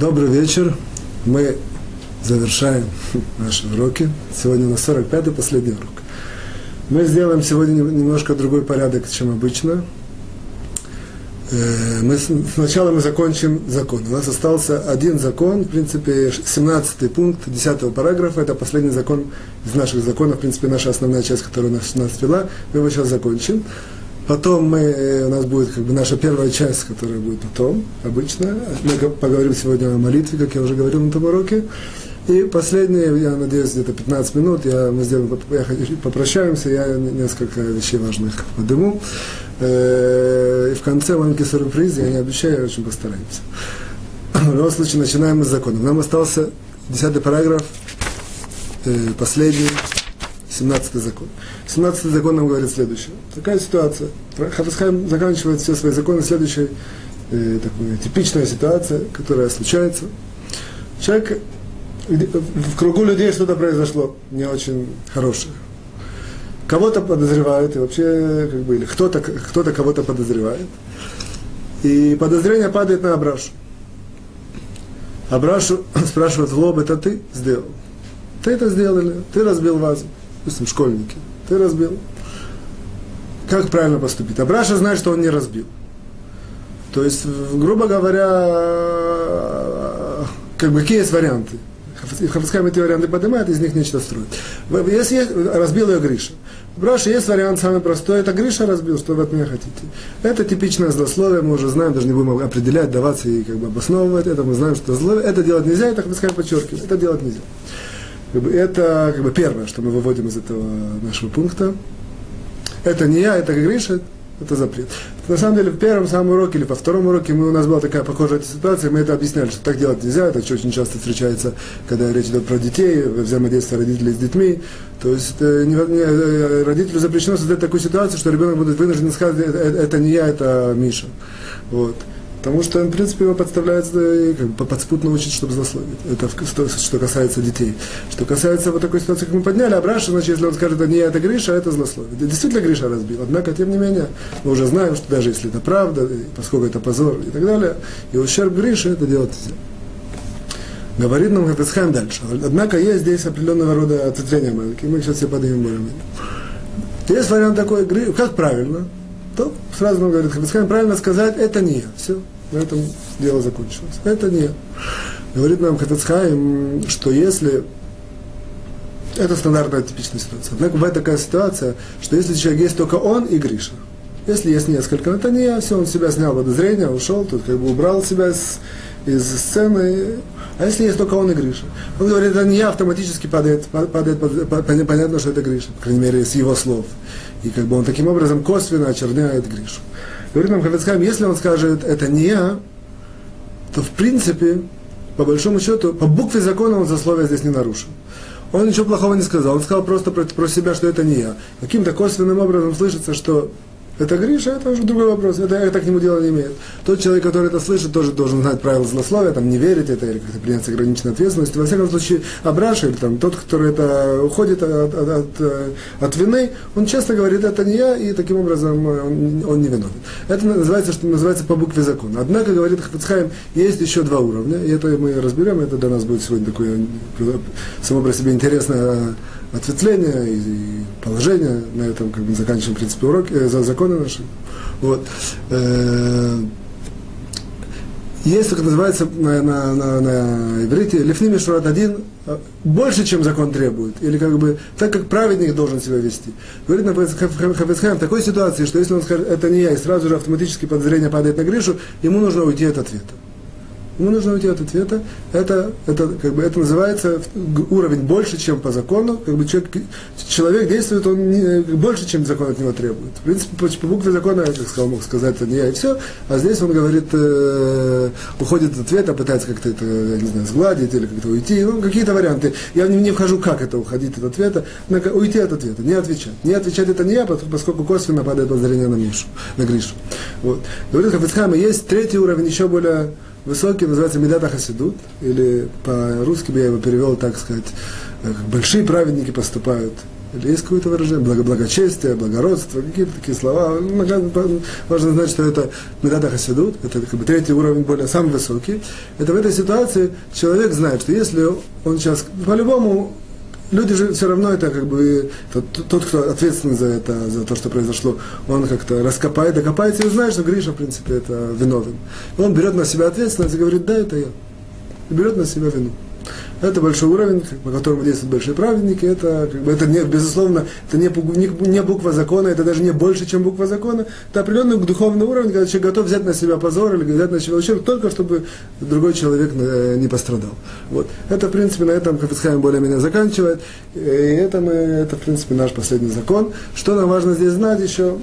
Добрый вечер. Мы завершаем наши уроки. Сегодня у нас 45-й последний урок. Мы сделаем сегодня немножко другой порядок, чем обычно. Э, мы, сначала мы закончим закон. У нас остался один закон, в принципе, 17 пункт 10 параграфа. Это последний закон из наших законов, в принципе, наша основная часть, которая нас, нас вела. Мы его сейчас закончим. Потом мы, э, у нас будет как бы наша первая часть, которая будет потом, обычно. Мы поговорим сегодня о молитве, как я уже говорил на этом уроке. И последние, я надеюсь, где-то 15 минут, я, мы сделаем, я, попрощаемся, я несколько вещей важных подниму. Э, и в конце маленький сюрприз, я не обещаю, я очень постараемся. В любом случае, начинаем мы с закона. Нам остался 10 параграф, э, последний, 17 закон. 17 закон нам говорит следующее. Такая ситуация. Хафасхайм заканчивает все свои законы следующей э, такой, типичная ситуация, которая случается. Человек, в кругу людей что-то произошло не очень хорошее. Кого-то подозревают, и вообще, как бы, или кто-то, кто-то кого-то подозревает. И подозрение падает на Абрашу. Абрашу спрашивают в лоб, это ты сделал? Ты это сделали, ты разбил вазу допустим, школьники, ты разбил. Как правильно поступить? А Браша знает, что он не разбил. То есть, грубо говоря, как бы какие есть варианты? Хафицхайм эти варианты поднимает, из них нечто строит. Если разбил ее Гриша. Браша есть вариант самый простой, это Гриша разбил, что вы от меня хотите. Это типичное злословие, мы уже знаем, даже не будем определять, даваться и как бы обосновывать это, мы знаем, что зло, это делать нельзя, это Хафицхайм подчеркивает, это делать нельзя. Это как бы первое, что мы выводим из этого нашего пункта. Это не я, это Гриша, это запрет. На самом деле, в первом самом уроке или во втором уроке мы, у нас была такая похожая ситуация, мы это объясняли, что так делать нельзя, это очень часто встречается, когда речь идет про детей, взаимодействие родителей с детьми. То есть э, не, не, э, родителю запрещено создать такую ситуацию, что ребенок будет вынужден сказать, это, это не я, это Миша. Вот. Потому что, в принципе, его подставляется и как бы, подспутно учить, чтобы злословить. Это что, что касается детей. Что касается вот такой ситуации, как мы подняли, а Браша, значит, если он скажет, не это Гриша, а это злословие. Действительно Гриша разбил. Однако, тем не менее, мы уже знаем, что даже если это правда, поскольку это позор и так далее, и ущерб Гриша, это делать нельзя. Говорит нам Хафицхайм дальше. Однако есть здесь определенного рода ответвления маленькие. Мы сейчас все поднимем более-менее. Есть вариант такой, как правильно, то сразу нам говорит Хабицхайм, правильно сказать, это не я. Все, на этом дело закончилось. Это не я. Говорит нам Хабицхайм, что если это стандартная типичная ситуация. Однако бывает такая ситуация, что если человек есть только он и Гриша, если есть несколько, это не я, все, он себя снял подозрение, ушел, тут как бы убрал себя из, из сцены. А если есть только он и Гриша? Он говорит, это не я, автоматически падает, падает, падает понятно, что это Гриша, по крайней мере, с его слов. И как бы он таким образом косвенно очерняет Гришу. Говорит нам Хафицхайм, если он скажет, это не я, то в принципе, по большому счету, по букве закона он засловие здесь не нарушил. Он ничего плохого не сказал, он сказал просто про, про себя, что это не я. Каким-то косвенным образом слышится, что это Гриша, это уже другой вопрос. Это, это к нему дела не имеет. Тот человек, который это слышит, тоже должен знать правила злословия, там, не верить это или как-то принять ограниченную ответственность. Во всяком случае, Абраша, или там, тот, который это уходит от, от, от, от вины, он часто говорит, это не я, и таким образом он, он не виновен. Это называется, что называется по букве закона. Однако, говорит Хафицхайм, есть еще два уровня, и это мы разберем, это для нас будет сегодня такое само по себе интересное ответвление и, положение. На этом как бы заканчиваем, в принципе, уроки, э, законы наши. Вот. Э, есть, как называется на, на, на, на иврите, лифними шурат один, э, больше, чем закон требует, или как бы так, как праведник должен себя вести. Говорит на Хафецхайм в такой ситуации, что если он скажет, это не я, и сразу же автоматически подозрение падает на Гришу, ему нужно уйти от ответа. Ему нужно уйти от ответа. Это, это, как бы, это называется уровень больше, чем по закону. Как бы человек, человек действует он не, больше, чем закон от него требует. В принципе, по, по букве закона, я как сказал, мог сказать, это не я и все. А здесь он говорит, э, уходит от ответа, пытается как-то это, я не знаю, сгладить или как-то уйти. Ну, какие-то варианты. Я не, не вхожу, как это уходить от ответа. Но уйти от ответа, не отвечать. Не отвечать это не я, поскольку косвенно падает подозрение на Мишу, на Гришу. Вот. Говорит Хафицхайма, есть третий уровень, еще более высокий, называется Медата Хасидут, или по-русски я его перевел, так сказать, как большие праведники поступают. Или есть какое-то выражение? Благо, благочестие, благородство, какие-то такие слова. Ну, важно знать, что это медада хасидут, это как бы третий уровень, более самый высокий. Это в этой ситуации человек знает, что если он сейчас по-любому люди же все равно это как бы тот, тот, кто ответственный за это, за то, что произошло, он как-то раскопает, докопается и знает, что Гриша, в принципе, это виновен. Он берет на себя ответственность и говорит, да, это я. И берет на себя вину. Это большой уровень, по которому действуют большие праведники. Это, как бы, это не, безусловно, это не, не, не буква закона, это даже не больше, чем буква закона. Это определенный духовный уровень, когда человек готов взять на себя позор или взять на себя ущерб, только чтобы другой человек э, не пострадал. Вот. Это, в принципе, на этом Хафицхайм более-менее заканчивает. И это, мы, это, в принципе, наш последний закон. Что нам важно здесь знать еще?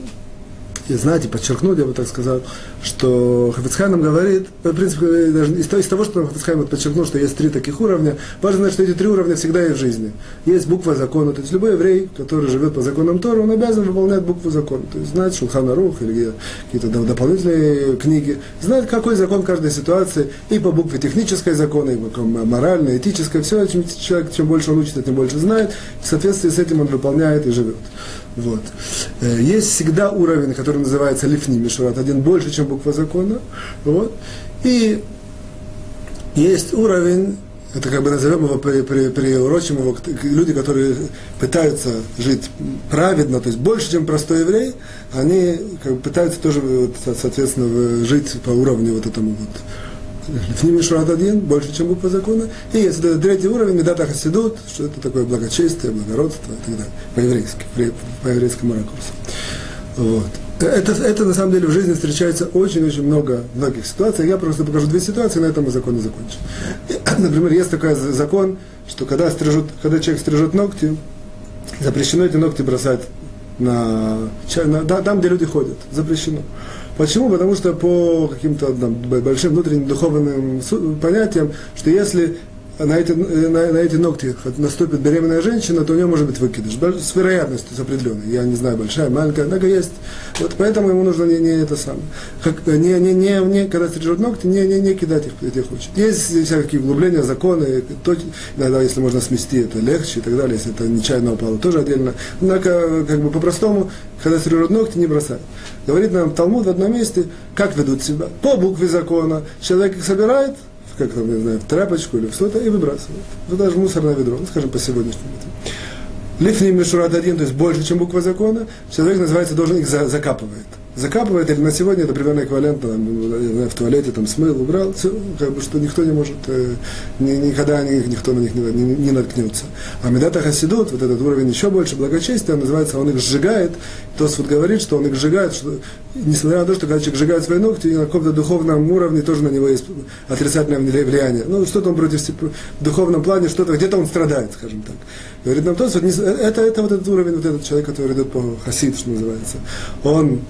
И знать, и подчеркнуть, я бы так сказал, что Хафицхай нам говорит, в принципе, даже из, из того, что Хафицхай подчеркнул, что есть три таких уровня, важно знать, что эти три уровня всегда есть в жизни. Есть буква закона, то есть любой еврей, который живет по законам Тора, он обязан выполнять букву закона, то есть знать Шулхана Рух или какие-то дополнительные книги, знать, какой закон каждой ситуации, и по букве технической закона, и по моральной, этической, все, чем человек, чем больше он учится, тем больше знает, в соответствии с этим он выполняет и живет. Вот. Э, есть всегда уровень, который называется лифни мишурат, один больше, чем буква закона. Вот. И есть уровень, это как бы назовем его, при, при, приурочим его, люди, которые пытаются жить праведно, то есть больше, чем простой еврей, они как бы, пытаются тоже, вот, соответственно, жить по уровню вот этому вот Лифним Мишурат один, больше, чем буква закона. И есть третий уровень, Медата Хасидут, что это такое благочестие, благородство и так далее, по-еврейски, по еврейскому ракурсу. Вот. Это, это на самом деле в жизни встречается очень-очень много многих ситуаций. Я просто покажу две ситуации, на этом мы закон и закончим. Например, есть такой закон, что когда, стрижут, когда человек стрижет ногти, запрещено эти ногти бросать на, на, там, где люди ходят. Запрещено. Почему? Потому что по каким-то большим внутренним духовным понятиям, что если на эти, на, на эти ногти наступит беременная женщина, то у нее может быть выкидыш. С вероятностью с определенной. Я не знаю, большая, маленькая, однако есть. Вот поэтому ему нужно не, не это самое. Как, не, не, не, не, когда стрижет ногти, не, не, не кидать их, где хочет. Есть всякие углубления, законы, то, иногда, если можно смести, это легче и так далее, если это нечаянно упало, тоже отдельно. Однако, как бы по-простому, когда стрижет ногти, не бросать. Говорит нам Талмуд в одном месте, как ведут себя. По букве закона человек их собирает, как там, не знаю, в тряпочку или в что-то, и выбрасывают. Ну, даже мусорное ведро, ну, скажем, по сегодняшнему. Лифни Мишурат один, то есть больше, чем буква закона, человек, называется, должен их за, закапывает закапывает, или на сегодня это примерно эквивалентно, там, в туалете там смыл, убрал, все, как бы, что никто не может, э, ни, никогда ни, никто на них не, не, не наткнется. А Медата Хасидут, вот этот уровень еще больше благочестия, называется, он их сжигает, Тос вот говорит, что он их сжигает, что, несмотря на то, что когда человек сжигает свои ногти, на каком-то духовном уровне тоже на него есть отрицательное влияние. Ну, что-то он против, в духовном плане, что-то, где-то он страдает, скажем так. Говорит нам Тос, вот, это, это вот этот уровень, вот этот человек, который идет по хасид, что называется. Он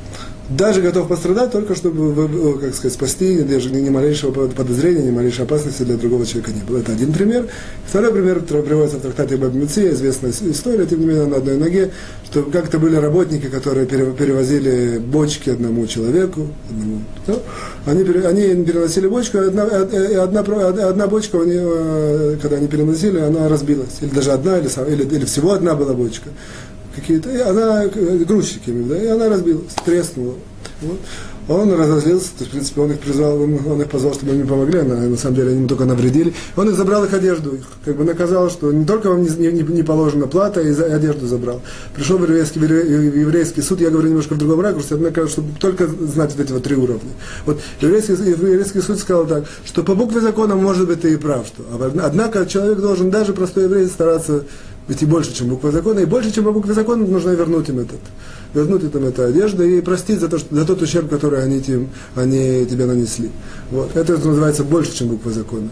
даже готов пострадать только чтобы, как сказать, спасти, даже ни малейшего подозрения, ни малейшей опасности для другого человека не было. Это один пример. Второй пример, который приводится в трактате Баб Меция, известная история, тем не менее, на одной ноге, что как-то были работники, которые перевозили бочки одному человеку, одному, да? они, они переносили бочку, одна, одна, одна бочка, они, э, когда они переносили, она разбилась. Или даже одна, или, или, или всего одна была бочка какие-то, и она, э, грузчики, да, и она разбилась, треснула. Вот. Он разозлился, то есть, в принципе, он их призвал, он их позвал, чтобы они помогли, на, на самом деле они ему только навредили. Он их забрал их одежду, их как бы наказал, что не только вам не, не, не положена плата, и одежду забрал. Пришел в еврейский, в еврейский суд, я говорю немножко в другом ракурсе, однако, чтобы только знать вот эти вот три уровня. Вот еврейский, еврейский суд сказал так, что по букве закона, может быть, ты и прав, что, однако человек должен, даже простой еврей, стараться ведь и больше, чем буква закона, и больше, чем по закона, нужно вернуть им этот, вернуть им эту одежду и простить за, то, что, за тот ущерб, который они, тем, они тебе нанесли. Вот. Это называется больше, чем буква закона.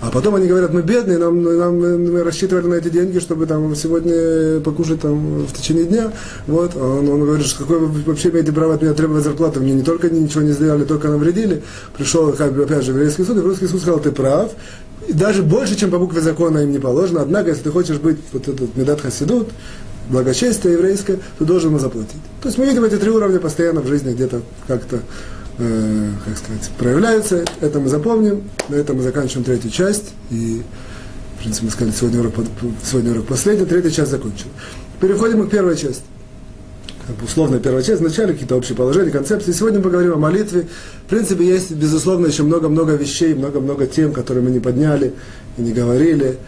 А потом они говорят, мы бедные, нам, нам, мы рассчитывали на эти деньги, чтобы там сегодня покушать там в течение дня. Вот. А он, он говорит, что какое вы вообще имеете право от меня требовать зарплаты, мне не только ничего не сделали, только навредили. Пришел, опять же, в еврейский суд, и еврейский суд сказал, ты прав, даже больше, чем по букве закона им не положено. Однако, если ты хочешь быть вот этот медат хасидут, благочестие еврейское, ты должен ему заплатить. То есть мы видим эти три уровня постоянно в жизни где-то как-то, э, как сказать, проявляются. Это мы запомним. На этом мы заканчиваем третью часть. И, в принципе, мы сказали, сегодня урок, сегодня урок последний, третья часть закончена. переходим к первой части. Условная первая часть, вначале какие-то общие положения, концепции. Сегодня мы поговорим о молитве. В принципе, есть, безусловно, еще много-много вещей, много-много тем, которые мы не подняли и не говорили.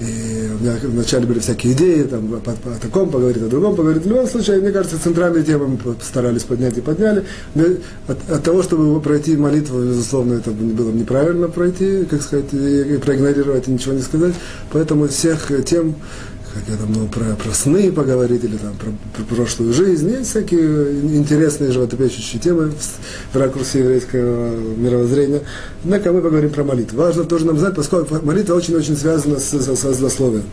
И у меня вначале были всякие идеи, там, о, о таком поговорить, о другом поговорить. В любом случае, мне кажется, центральные темы мы старались поднять и подняли. Но от, от того, чтобы пройти молитву, безусловно, это было неправильно пройти, как сказать, и проигнорировать, и ничего не сказать. Поэтому всех тем, как я там, ну, про, про сны поговорить, или там, про, про прошлую жизнь, есть всякие интересные животопещущие темы в, в ракурсе еврейского мировоззрения. Однако мы поговорим про молитву. Важно тоже нам знать, поскольку молитва очень-очень связана с, с, со злословием.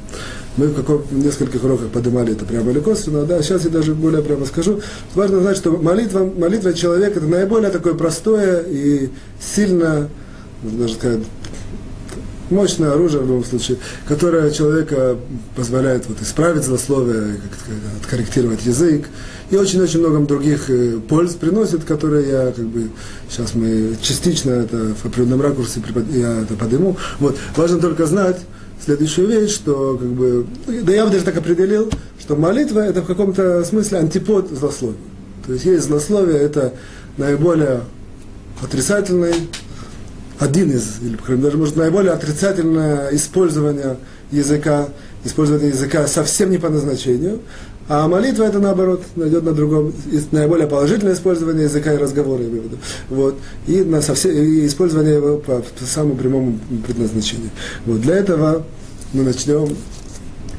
Мы в, каком, в нескольких уроках поднимали это прямо или косвенно, да, сейчас я даже более прямо скажу. Важно знать, что молитва, молитва человека это наиболее такое простое и сильно, даже сказать, мощное оружие в любом случае, которое человека позволяет вот, исправить злословие, откорректировать язык, и очень-очень много других э, польз приносит, которые я как бы сейчас мы частично это в определенном ракурсе я это подниму. Вот. Важно только знать следующую вещь, что как бы, да я бы даже так определил, что молитва это в каком-то смысле антипод злословия. То есть есть злословие, это наиболее отрицательный один из, или даже может наиболее отрицательное использование языка, использование языка совсем не по назначению, а молитва это наоборот, найдет на другом, наиболее положительное использование языка и разговора, я имею в виду. Вот. И, на совсем, и использование его по, по самому прямому предназначению. Вот. Для этого мы начнем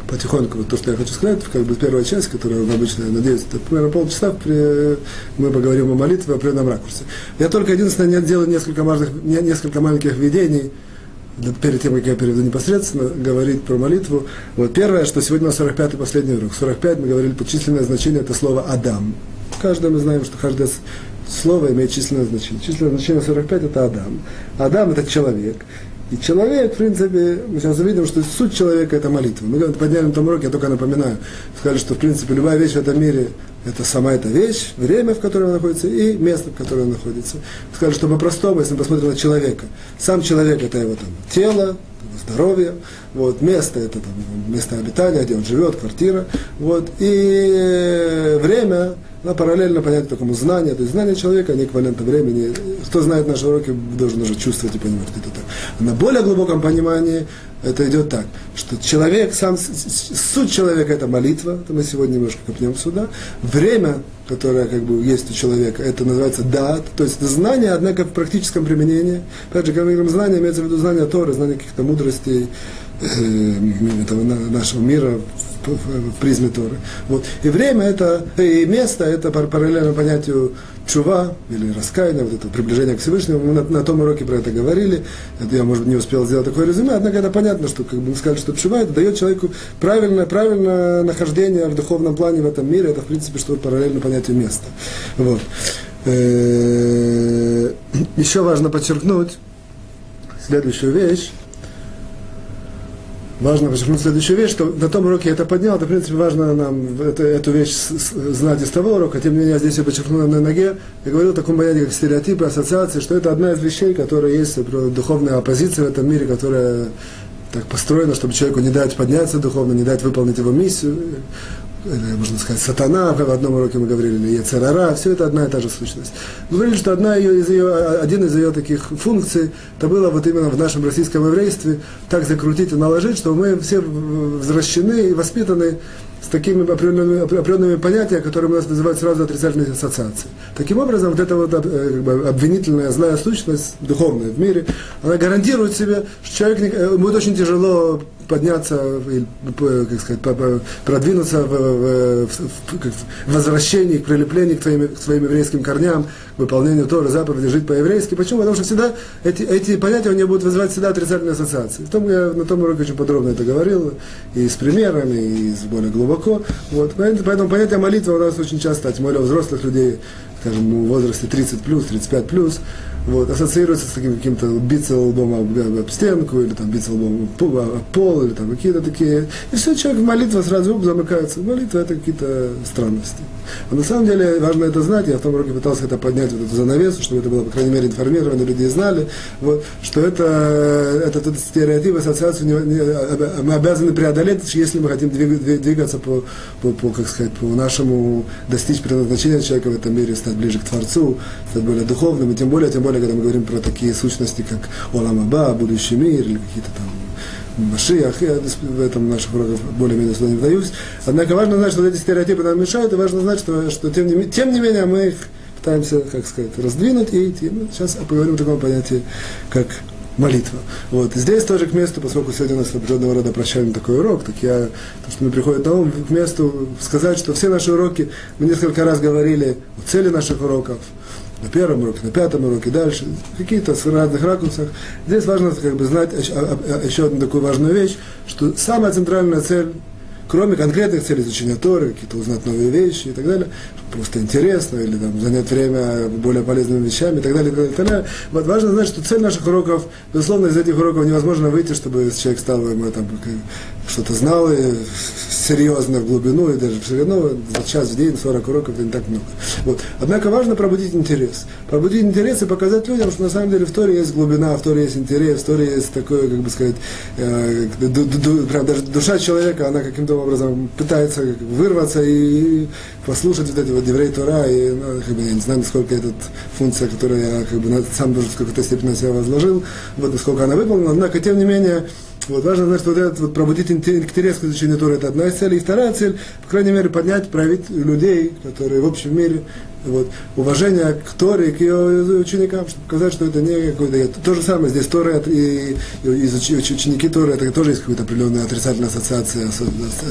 потихоньку, вот то, что я хочу сказать, как бы первая часть, которая обычно, я надеюсь, это примерно полчаса, мы поговорим о молитве в определенном ракурсе. Я только единственное делаю несколько, важных, несколько маленьких введений, перед тем, как я перейду непосредственно говорить про молитву. Вот первое, что сегодня у нас 45-й последний урок. 45 мы говорили, численное значение это слово «Адам». Каждый мы знаем, что каждое слово имеет численное значение. Численное значение 45 это Адам. Адам это человек. И человек, в принципе, мы сейчас увидим, что суть человека – это молитва. Мы подняли на том уроке, я только напоминаю, сказали, что, в принципе, любая вещь в этом мире – это сама эта вещь, время, в котором она находится, и место, в котором она находится. Сказали, что по-простому, если мы посмотрим на человека, сам человек – это его там, тело, здоровье, вот, место это там, место обитания, где он живет, квартира, вот, и время, она параллельно понятию такому знанию, то есть знание человека не эквивалентно времени. Кто знает наши уроки, должен уже чувствовать и понимать, это так. На более глубоком понимании это идет так, что человек, сам, суть человека это молитва, это мы сегодня немножко копнем сюда. Время, которое как бы есть у человека, это называется дат, то есть знание, однако в практическом применении. Опять же, когда мы говорим знание, имеется в виду знание Торы, знание каких-то мудростей, э, этого нашего мира в, призме Торы. Вот. И время это, и место это параллельно понятию чува или раскаяния, вот это приближение к Всевышнему. Мы на, на том уроке про это говорили. Это я, может быть, не успел сделать такое резюме, однако это понятно, что как бы мы сказали, что чува это дает человеку правильное, правильное нахождение в духовном плане в этом мире. Это, в принципе, что параллельно понятию места. Вот. Э, еще важно подчеркнуть следующую вещь важно подчеркнуть следующую вещь, что на том уроке я это поднял, это, в принципе, важно нам это, эту вещь знать из того урока, тем не менее, я здесь я подчеркнул на ноге, я говорил о таком понятии, как стереотипы, ассоциации, что это одна из вещей, которые есть, духовная оппозиция в этом мире, которая так построена, чтобы человеку не дать подняться духовно, не дать выполнить его миссию можно сказать, сатана, в одном уроке мы говорили, или Ецерара, все это одна и та же сущность. Мы говорили, что одна ее, из ее, один из ее таких функций, это было вот именно в нашем российском еврействе так закрутить и наложить, что мы все возвращены и воспитаны с такими определенными, определенными понятиями, которые у нас вызывают сразу отрицательные ассоциации. Таким образом, вот эта вот э, как бы, обвинительная злая сущность, духовная в мире, она гарантирует себе, что человек э, будет очень тяжело подняться, как сказать, продвинуться в, в, в, в возвращении, к прилеплению к, твоим, к своим еврейским корням, к выполнению Торы, заповеди, жить по-еврейски. Почему? Потому что всегда эти, эти понятия у него будут вызывать всегда отрицательные ассоциации. В том, я на том уроке очень подробно это говорил, и с примерами, и с более глубоко. Вот. Поэтому понятие молитвы у нас очень часто, тем более у взрослых людей, скажем, в возрасте 30 плюс, 35 плюс, вот, ассоциируется с таким каким-то биться лбом об, об стенку, или там биться лбом об пол, или там какие-то такие. И все, человек в молитве сразу замыкается. Молитва это какие-то странности. А на самом деле важно это знать. Я в том уроке пытался это поднять, вот эту занавесу, чтобы это было, по крайней мере, информировано, люди знали, вот, что это, это, это стереотип, ассоциацию не, не, мы обязаны преодолеть, если мы хотим двигаться по, по, по, как сказать, по нашему достичь предназначения человека в этом мире, стать ближе к Творцу, стать более духовным, и тем более, тем более, когда мы говорим про такие сущности, как Оламаба, будущий мир, или какие-то там Машиах, я в этом наших уроках более-менее сюда не вдаюсь. Однако важно знать, что эти стереотипы нам мешают, и важно знать, что, что тем, не, тем не менее мы их пытаемся, как сказать, раздвинуть и идти. Мы сейчас поговорим о таком понятии, как молитва. Вот. И здесь тоже к месту, поскольку сегодня у нас определенного рода прощальный такой урок, так я, то, что мне приходит на ум, к месту сказать, что все наши уроки, мы несколько раз говорили о цели наших уроков, на первом уроке, на пятом уроке, дальше, какие-то с разных ракурсах. Здесь важно как бы, знать еще одну такую важную вещь, что самая центральная цель кроме конкретных целей изучения Торы, какие-то узнать новые вещи и так далее, просто интересно, или там, занять время более полезными вещами и так далее, и так далее, и так далее. Вот важно знать, что цель наших уроков, безусловно, из этих уроков невозможно выйти, чтобы человек стал там, что-то знал и серьезно в глубину и даже в ширину, за час в день 40 уроков это не так много. Вот. Однако важно пробудить интерес. Пробудить интерес и показать людям, что на самом деле в Торе есть глубина, в Торе есть интерес, в Торе есть такое, как бы сказать, э, ду, ду, прям даже душа человека, она каким-то образом пытается вырваться и послушать вот эти вот евреи Тора, и ну, как бы, я не знаю, насколько эта функция, которую я как бы, сам даже в какой-то степени на себя возложил, вот насколько она выполнена, однако, тем не менее, вот, важно знать, что вот этот вот пробудить интерес к изучению Торы, это одна из целей. И вторая цель, по крайней мере, поднять, проявить людей, которые в общем мире вот, уважение к Торе к ее ученикам, чтобы показать, что это не какой-то... То же самое, здесь Тора и, и, и ученики Торы, это тоже есть какая-то определенная отрицательная ассоциация,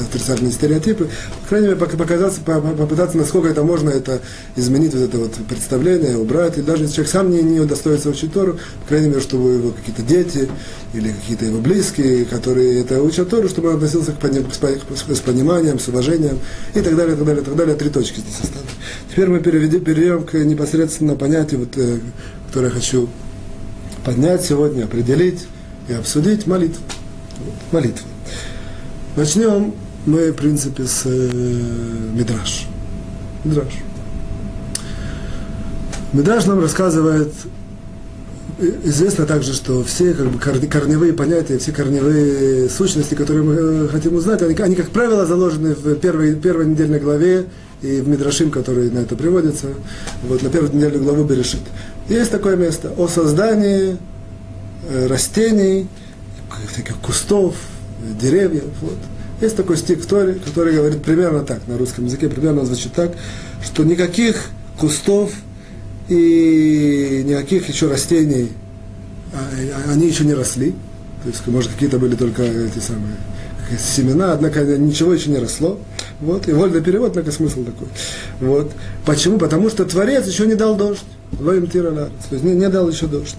отрицательные стереотипы. По крайней мере, показаться, попытаться, насколько это можно, это изменить вот это вот представление, убрать. И даже если человек сам не, не удостоится учить Тору, по крайней мере, чтобы его какие-то дети или какие-то его близкие, которые это учат Тору, чтобы он относился к, с пониманием, с уважением и так далее, и так далее, и так далее. Три точки здесь осталось. Теперь мы переведем перейдем к непосредственно понятию, вот, э, которое я хочу поднять сегодня, определить и обсудить молитву. Молитва. Начнем мы, в принципе, с э, Мидраш. Мидраш. Мидраш нам рассказывает, э, известно также, что все как бы, корневые понятия, все корневые сущности, которые мы э, хотим узнать, они, они как правило, заложены в первой, первой недельной главе и в Мидрашим, которые на это приводятся, вот на первую неделю главу Берешит. Есть такое место о создании э, растений, таких кустов, деревьев. Вот. Есть такой стих в Торе, который говорит примерно так, на русском языке примерно звучит так, что никаких кустов и никаких еще растений, а, они еще не росли. То есть, может, какие-то были только эти самые семена, однако ничего еще не росло. Вот, и вольный перевод, однако смысл такой. Вот. Почему? Потому что Творец еще не дал дождь. Лоим тира То есть не, не дал еще дождь.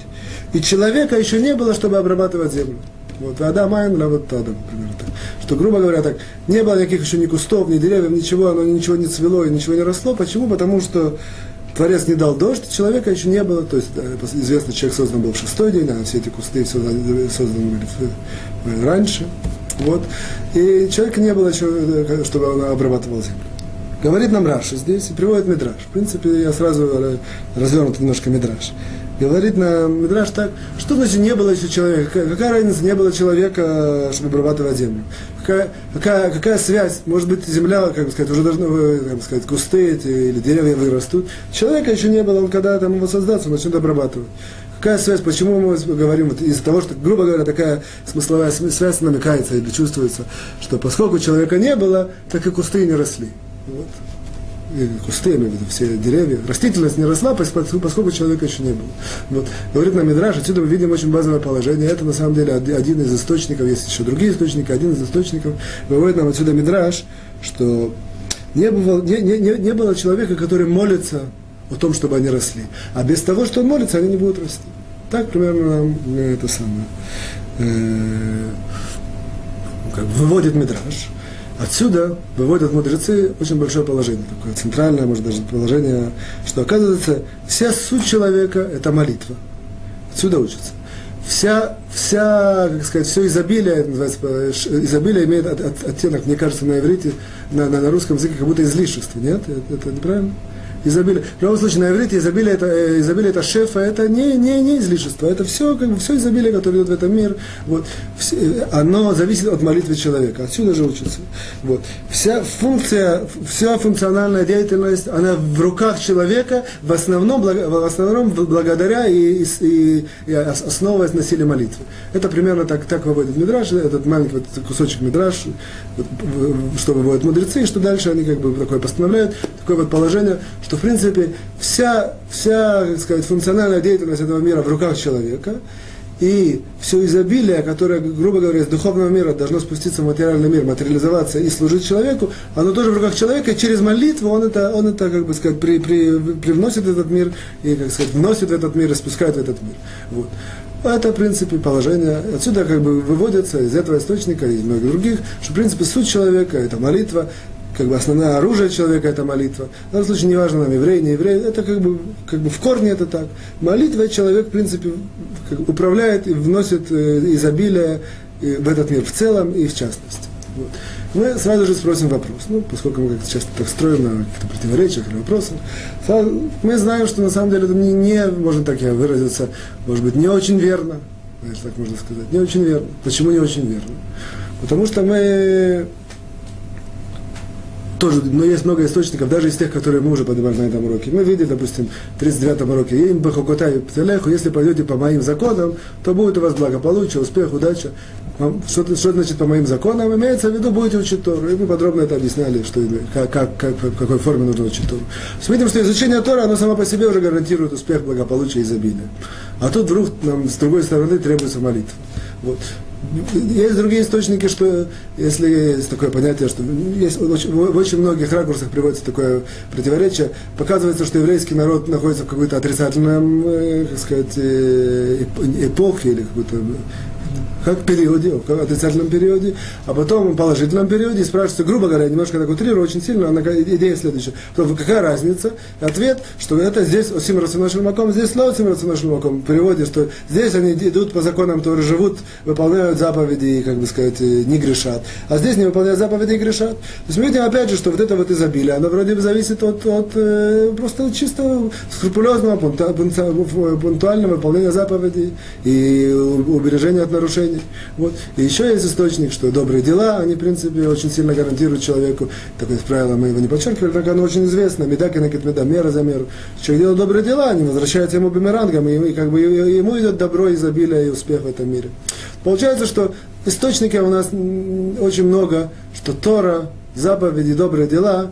И человека еще не было, чтобы обрабатывать землю. Вот, Адам Айн, вот Адам, например, так. Что, грубо говоря, так, не было никаких еще ни кустов, ни деревьев, ничего, оно ничего не цвело и ничего не росло. Почему? Потому что Творец не дал дождь, человека еще не было, то есть известно, человек создан был в шестой день, а все эти кусты созданы, созданы были раньше. Вот. И человека не было э, чтобы он обрабатывал землю. Говорит нам Раша здесь и приводит Мидраш. В принципе, я сразу развернут немножко Мидраш. Говорит нам Мидраш так, что значит не было еще человека? Какая, разница, не было человека, чтобы обрабатывать землю? Какая, какая, какая связь? Может быть, земля, как бы сказать, уже должны, как сказать, кусты эти или деревья вырастут. Человека еще не было, он когда там его создаться, он начнет обрабатывать. Какая связь? Почему мы говорим вот из-за того, что, грубо говоря, такая смысловая связь намекается или чувствуется, что поскольку человека не было, так и кусты не росли. Вот. И кусты, я имею в виду, все деревья. Растительность не росла, поскольку человека еще не было. Вот. Говорит нам Мидраш, отсюда мы видим очень базовое положение. Это на самом деле один из источников, есть еще другие источники, один из источников. Говорит нам отсюда Мидраш, что не, было, не, не, не было человека, который молится о том, чтобы они росли. А без того, что он молится, они не будут расти. Так примерно нам э, это самое э, как выводит Мидраш. Отсюда выводят мудрецы очень большое положение, такое центральное, может даже положение, что оказывается вся суть человека – это молитва – Отсюда учатся. Вся, вся, как сказать, все изобилие, называется, изобилие имеет от, от, оттенок, мне кажется, на иврите, на, на, на русском языке, как будто излишество, нет? Это, это неправильно? Изобилие. В любом случае, на иврите изобилие это, э, изобилие это шефа, это не, не, не излишество, это все, как бы, все изобилие, которое идет в этом мир, вот, все, э, оно зависит от молитвы человека, отсюда же учится. Вот. Вся функция, вся функциональная деятельность, она в руках человека, в основном, в основном благодаря и, и, и основываясь на силе молитвы. Это примерно так, так выводит Мидраш, этот маленький вот кусочек Мидраш, вот, что выводят мудрецы, и что дальше они как бы такое постановляют, такое вот положение, что в принципе вся, вся так сказать, функциональная деятельность этого мира в руках человека, и все изобилие, которое, грубо говоря, из духовного мира должно спуститься в материальный мир, материализоваться и служить человеку, оно тоже в руках человека, и через молитву он это, он это как бы сказать, при, при, привносит в этот мир, и, как сказать, вносит в этот мир и спускает в этот мир. Вот. Это, в принципе, положение. Отсюда как бы выводится из этого источника и многих других, что, в принципе, суть человека – это молитва, как бы основное оружие человека это молитва. В данном случае неважно, нам еврей, не еврей, это как бы, как бы в корне это так. Молитва человек, в принципе, как бы управляет и вносит э, изобилие в этот мир в целом и в частности. Вот. Мы сразу же спросим вопрос, ну, поскольку мы как часто так строим на каких-то противоречиях или вопросах, мы знаем, что на самом деле это не, не, можно так я выразиться, может быть, не очень верно, если так можно сказать, не очень верно. Почему не очень верно? Потому что мы тоже, но есть много источников, даже из тех, которые мы уже поднимали на этом уроке. Мы видели, допустим, в 39-м уроке, им бахокотай птелеху, если пойдете по моим законам, то будет у вас благополучие, успех, удача. Что, что значит по моим законам? Имеется в виду, будете учить Тору. И мы подробно это объясняли, что, как, как, как, в какой форме нужно учить Тору. Видим, что изучение Тора, оно само по себе уже гарантирует успех, благополучие и изобилие. А тут вдруг нам с другой стороны требуется молитва. Вот. Есть другие источники, что если есть такое понятие, что есть в очень многих ракурсах приводится такое противоречие, показывается, что еврейский народ находится в какой-то отрицательном, э, как сказать, э, эпохе или какой-то как в периоде, в отрицательном периоде, а потом в положительном периоде, и спрашивается, грубо говоря, немножко так утрирую, очень сильно, она, идея следующая. Потом, какая разница? Ответ, что это здесь Осим Расунашин здесь Ло Осим Расунашин В переводе, что здесь они идут по законам Торы, живут, выполняют заповеди и, как бы сказать, не грешат. А здесь не выполняют заповеди и грешат. То есть мы видим, опять же, что вот это вот изобилие, оно вроде бы зависит от, от э, просто чисто скрупулезного, пунктуального выполнения заповедей и убережения от нарушений. Вот. И еще есть источник, что добрые дела, они, в принципе, очень сильно гарантируют человеку, такое правило мы его не подчеркивали, так оно очень известно, меда меда, мера за меру. Человек делает добрые дела, они возвращаются ему бумерангом, и как бы ему идет добро, изобилие и успех в этом мире. Получается, что источников у нас очень много, что Тора, заповеди, добрые дела,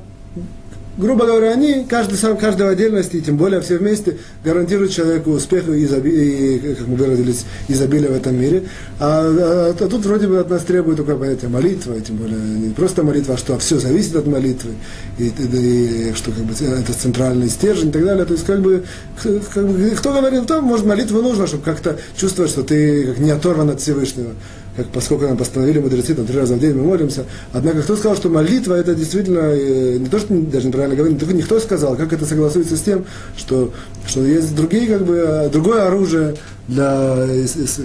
грубо говоря, они, каждый сам, каждый в отдельности, и тем более все вместе, гарантируют человеку успех и, изоби, как мы выразились, изобилие в этом мире. А, а, а тут вроде бы от нас требует такое понятие молитва, и тем более не просто молитва, а что все зависит от молитвы, и, и, и что как бы, это центральный стержень и так далее. То есть как бы, как бы кто говорит, то, может, молитву нужно, чтобы как-то чувствовать, что ты как не оторван от Всевышнего как, поскольку нам постановили мудрецы, там три раза в день мы молимся. Однако кто сказал, что молитва это действительно, э, не то, что даже неправильно говорить, никто сказал, как это согласуется с тем, что, что есть другие, как бы, э, другое оружие для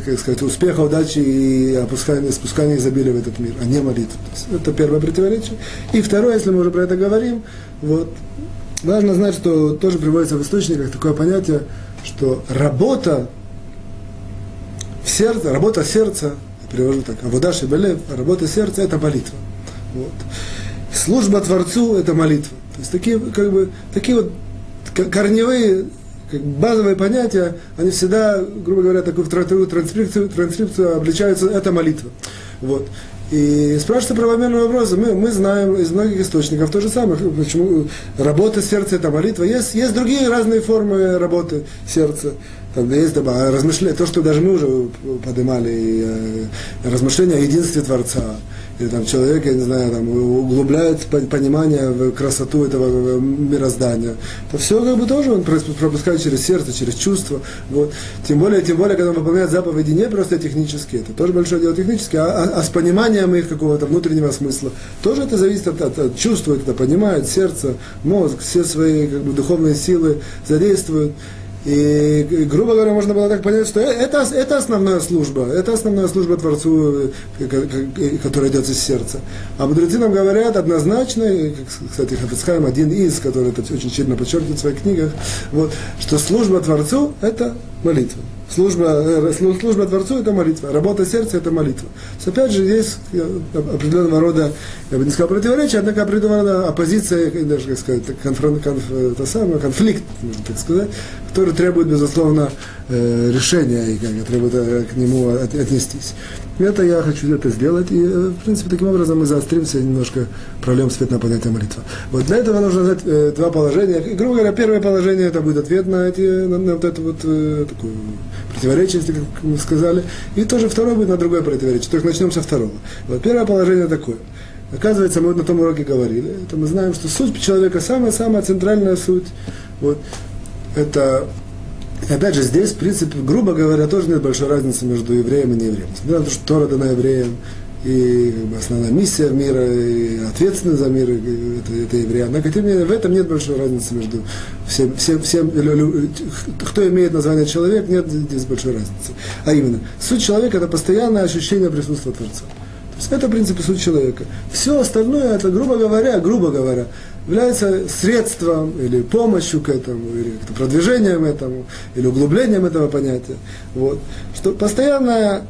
как сказать, успеха, удачи и опускания, спускания изобилия в этот мир, а не молитва. это первое противоречие. И второе, если мы уже про это говорим, вот, важно знать, что тоже приводится в источниках такое понятие, что работа в сердце, работа сердца перевожу так, Авуда Шебелев, работа сердца – это молитва. Вот. Служба Творцу – это молитва. То есть такие, как бы, такие вот корневые, как базовые понятия, они всегда, грубо говоря, такую транскрипцию, транскрипцию обличаются, это молитва. Вот. И спрашивается правомерный вопрос, мы, мы знаем из многих источников то же самое, почему работа сердца – это молитва. Есть, есть другие разные формы работы сердца. Там есть размышления, то, что даже мы уже поднимали, э, размышления о единстве Творца. Или там человек, я не знаю, там, углубляет понимание в красоту этого мироздания. Это все как бы тоже он пропускает через сердце, через чувство. Вот. Тем более, тем более, когда он выполняет заповеди не просто технические, это тоже большое дело техническое, а, а, а с пониманием их какого-то внутреннего смысла. Тоже это зависит от, от, от чувства, это понимает сердце, мозг, все свои как бы, духовные силы задействуют. И, грубо говоря, можно было так понять, что это, это основная служба, это основная служба Творцу, которая идет из сердца. А мудрецы нам говорят однозначно, кстати, Хафицхайм один из, который это очень сильно подчеркивает в своих книгах, вот, что служба Творцу – это молитва. Служба, э, служба Творцу – это молитва, работа сердца – это молитва. То есть, опять же, есть э, определенного рода, я бы не сказал противоречие, однако определенного рода оппозиция, даже, как сказать, конфрон, конф, это самое, конфликт, так сказать, который требует, безусловно, э, решения и как, требует к нему от, Это я хочу это сделать, и, в принципе, таким образом мы заостримся и немножко прольем свет на понятие молитва. Вот для этого нужно знать э, два положения. И, грубо говоря, первое положение это будет ответ на, эти, на, на вот эту вот э, такую противоречие, как мы сказали. И тоже второе будет на другое противоречие. Только начнем со второго. Вот первое положение такое. Оказывается, мы вот на том уроке говорили, это мы знаем, что суть человека самая-самая центральная суть. Вот, это опять же, здесь, в принципе, грубо говоря, тоже нет большой разницы между евреем и неевреем. Несмотря на то, что Тора дана евреям, и как бы, основная миссия мира, и ответственность за мир, это, это евреи. Однако, тем не менее, в этом нет большой разницы между всем, всем, всем кто имеет название человек, нет здесь большой разницы. А именно, суть человека – это постоянное ощущение присутствия Творца. То есть это, в принципе, суть человека. Все остальное, это, грубо говоря, грубо говоря, является средством или помощью к этому, или продвижением этому, или углублением этого понятия. Вот. Что постоянное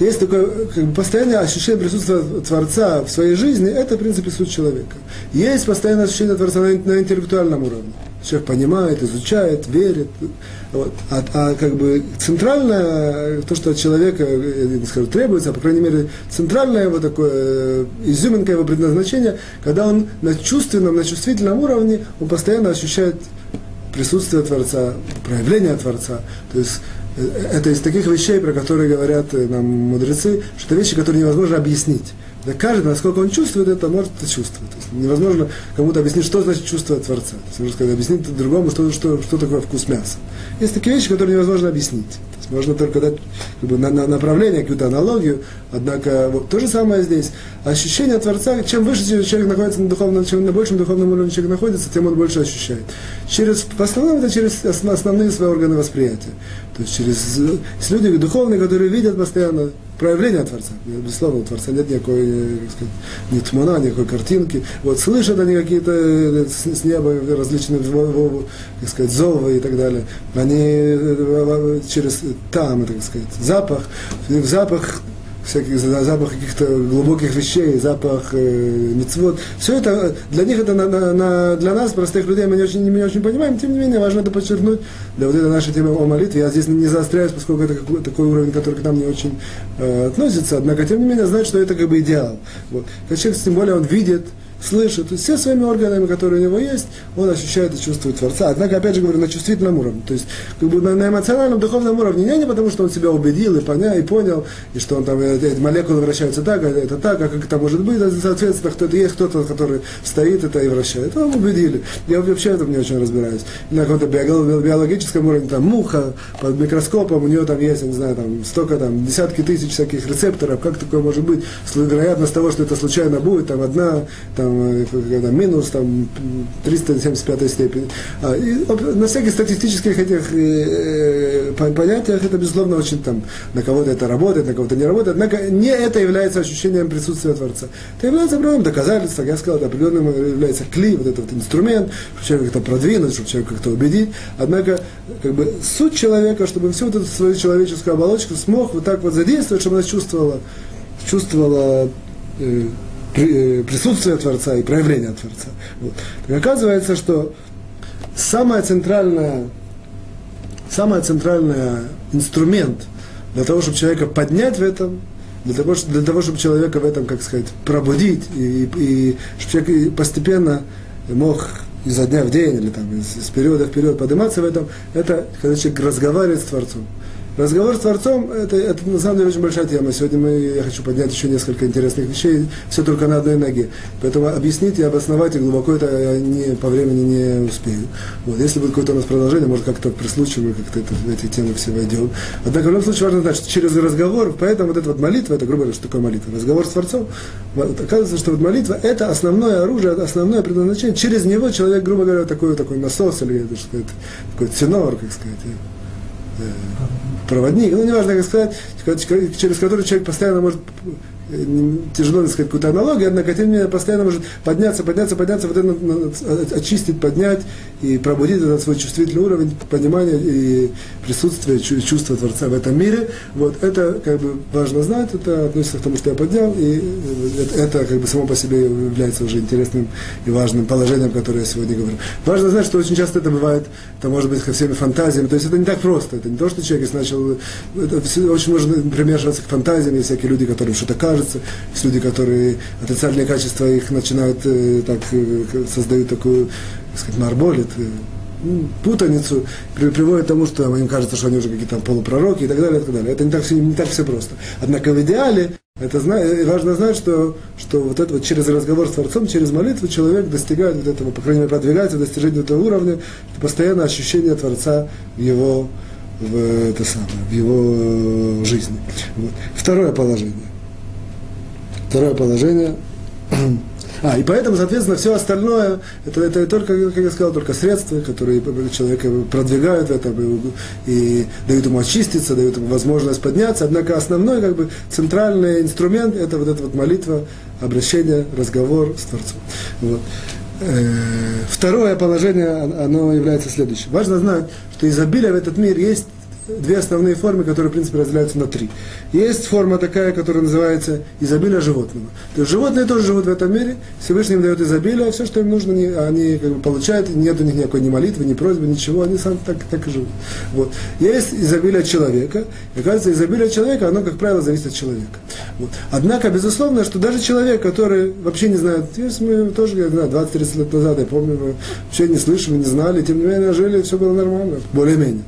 есть такое как бы, постоянное ощущение присутствия Творца в своей жизни, это, в принципе, суть человека. Есть постоянное ощущение Творца на, на интеллектуальном уровне. Человек понимает, изучает, верит. Вот. А, а как бы центральное, то, что от человека, я не скажу, требуется, а по крайней мере, центральное его такое, э, изюминка его предназначения, когда он на чувственном, на чувствительном уровне, он постоянно ощущает присутствие Творца, проявление Творца. То есть э, это из таких вещей, про которые говорят э, нам мудрецы, что это вещи, которые невозможно объяснить. Да каждый, насколько он чувствует это, может это чувствовать. То есть невозможно кому-то объяснить, что значит чувство Творца. То есть можно сказать, объяснить другому, что, что, что такое вкус мяса. Есть такие вещи, которые невозможно объяснить. То есть можно только дать как бы, на, на направление, какую-то аналогию. Однако вот, то же самое здесь. Ощущение Творца, чем выше человек находится на духовном, чем на большем духовном уровне человек находится, тем он больше ощущает. Через, в основном это через основные свои органы восприятия. То есть через есть люди духовные, которые видят постоянно проявление Творца. Безусловно, у Творца нет никакой, э, сказать, ни тмана, никакой картинки. Вот слышат они какие-то э, с, неба различные так сказать, зовы и так далее. Они э, через там, так сказать, запах, в запах всяких запах каких-то глубоких вещей, запах э, мецвод. Все это для них это на, на, на, для нас, простых людей, мы не очень, не, не очень понимаем, тем не менее важно это подчеркнуть для вот этой нашей темы о молитве. Я здесь не заостряюсь, поскольку это какой, такой уровень, который к нам не очень э, относится, однако тем не менее знать, что это как бы идеал. Вот. Как человек, тем более он видит, слышит, то есть все своими органами, которые у него есть, он ощущает и чувствует Творца. Однако, опять же говорю, на чувствительном уровне. То есть, как бы на, на эмоциональном, духовном уровне. Не, не потому, что он себя убедил и понял, и понял, и что он там, э, эти молекулы вращаются так, а это так, а как это может быть, соответственно, кто-то есть кто-то, который стоит это и вращает. Это убедили. Я вообще в этом не очень разбираюсь. На каком-то биологическом уровне, там, муха под микроскопом, у нее там есть, я не знаю, там, столько, там, десятки тысяч всяких рецепторов, как такое может быть? Вероятность того, что это случайно будет, там, одна, там, там, когда минус там, 375 степени. А, и, на всяких статистических этих э, э понятиях это, безусловно, очень там, на кого-то это работает, на кого-то не работает, однако не это является ощущением присутствия Творца. Это является определенным доказательством, я сказал, определенным является кли, вот этот вот инструмент, чтобы человека как-то продвинуть, чтобы человека как-то убедить. Однако, как бы, суть человека, чтобы всю вот эту свою человеческую оболочку смог вот так вот задействовать, чтобы она чувствовала, чувствовала э, Э, присутствие Творца и проявление Творца. Вот. Так оказывается, что самое центральное, самое центральное инструмент для того, чтобы человека поднять в этом, для того, для того чтобы человека в этом, как сказать, пробудить, и, и чтобы человек постепенно мог изо дня в день или там, из, из периода в период подниматься в этом, это когда человек разговаривает с Творцом. Разговор с Творцом, это, это на самом деле очень большая тема. Сегодня мы, я хочу поднять еще несколько интересных вещей, все только на одной ноге. Поэтому объяснить и обосновать и глубоко это я не, по времени не успею. Вот. Если будет какое-то у нас продолжение, может как-то при случае мы как-то это, в эти темы все войдем. Однако в любом случае важно знать, что через разговор, поэтому вот эта вот молитва, это, грубо говоря, что такое молитва? Разговор с Творцом, вот, оказывается, что вот молитва это основное оружие, основное предназначение. Через него человек, грубо говоря, такой, такой насос или это, что это, такой тенор, как сказать, э, проводник, ну, неважно, как сказать, через который человек постоянно может тяжело сказать какую-то аналогию, однако тем не менее постоянно может подняться, подняться, подняться, вот это очистить, поднять и пробудить этот свой чувствительный уровень понимания и присутствия, чувства Творца в этом мире. Вот это как бы важно знать, это относится к тому, что я поднял, и это, это как бы само по себе является уже интересным и важным положением, которое я сегодня говорю. Важно знать, что очень часто это бывает, это может быть со всеми фантазиями, то есть это не так просто, это не то, что человек начал, это очень можно примешиваться к фантазиям, есть всякие люди, которым что-то кажется, кажется. Есть люди, которые отрицательные качества их начинают э, так, э, создают такую, так сказать, марболит, э, ну, путаницу, приводит к тому, что им кажется, что они уже какие-то полупророки и так далее, и так далее. Это не так, все, не так все просто. Однако в идеале это зна- важно знать, что, что вот это вот через разговор с Творцом, через молитву человек достигает вот этого, по крайней мере, продвигается в достижении этого уровня, постоянное ощущение Творца в его, в, это самое, в его жизни. Вот. Второе положение. Второе положение. А, и поэтому, соответственно, все остальное, это, это только, как я сказал, только средства, которые человека продвигают и, и дают ему очиститься, дают ему возможность подняться. Однако основной, как бы, центральный инструмент – это вот эта вот молитва, обращение, разговор с Творцом. Вот. Э, второе положение, оно является следующим. Важно знать, что изобилие в этот мир есть две основные формы, которые, в принципе, разделяются на три. Есть форма такая, которая называется изобилие животного. То есть животные тоже живут в этом мире, Всевышний им дает изобилие, а все, что им нужно, они, они как бы, получают, нет у них никакой ни молитвы, ни просьбы, ничего, они сами так, так и живут. Вот. Есть изобилие человека, и оказывается, изобилие человека, оно, как правило, зависит от человека. Вот. Однако, безусловно, что даже человек, который вообще не знает, есть мы тоже, я знаю, 20-30 лет назад, я помню, вообще не слышали, не знали, тем не менее, жили, все было нормально, более-менее.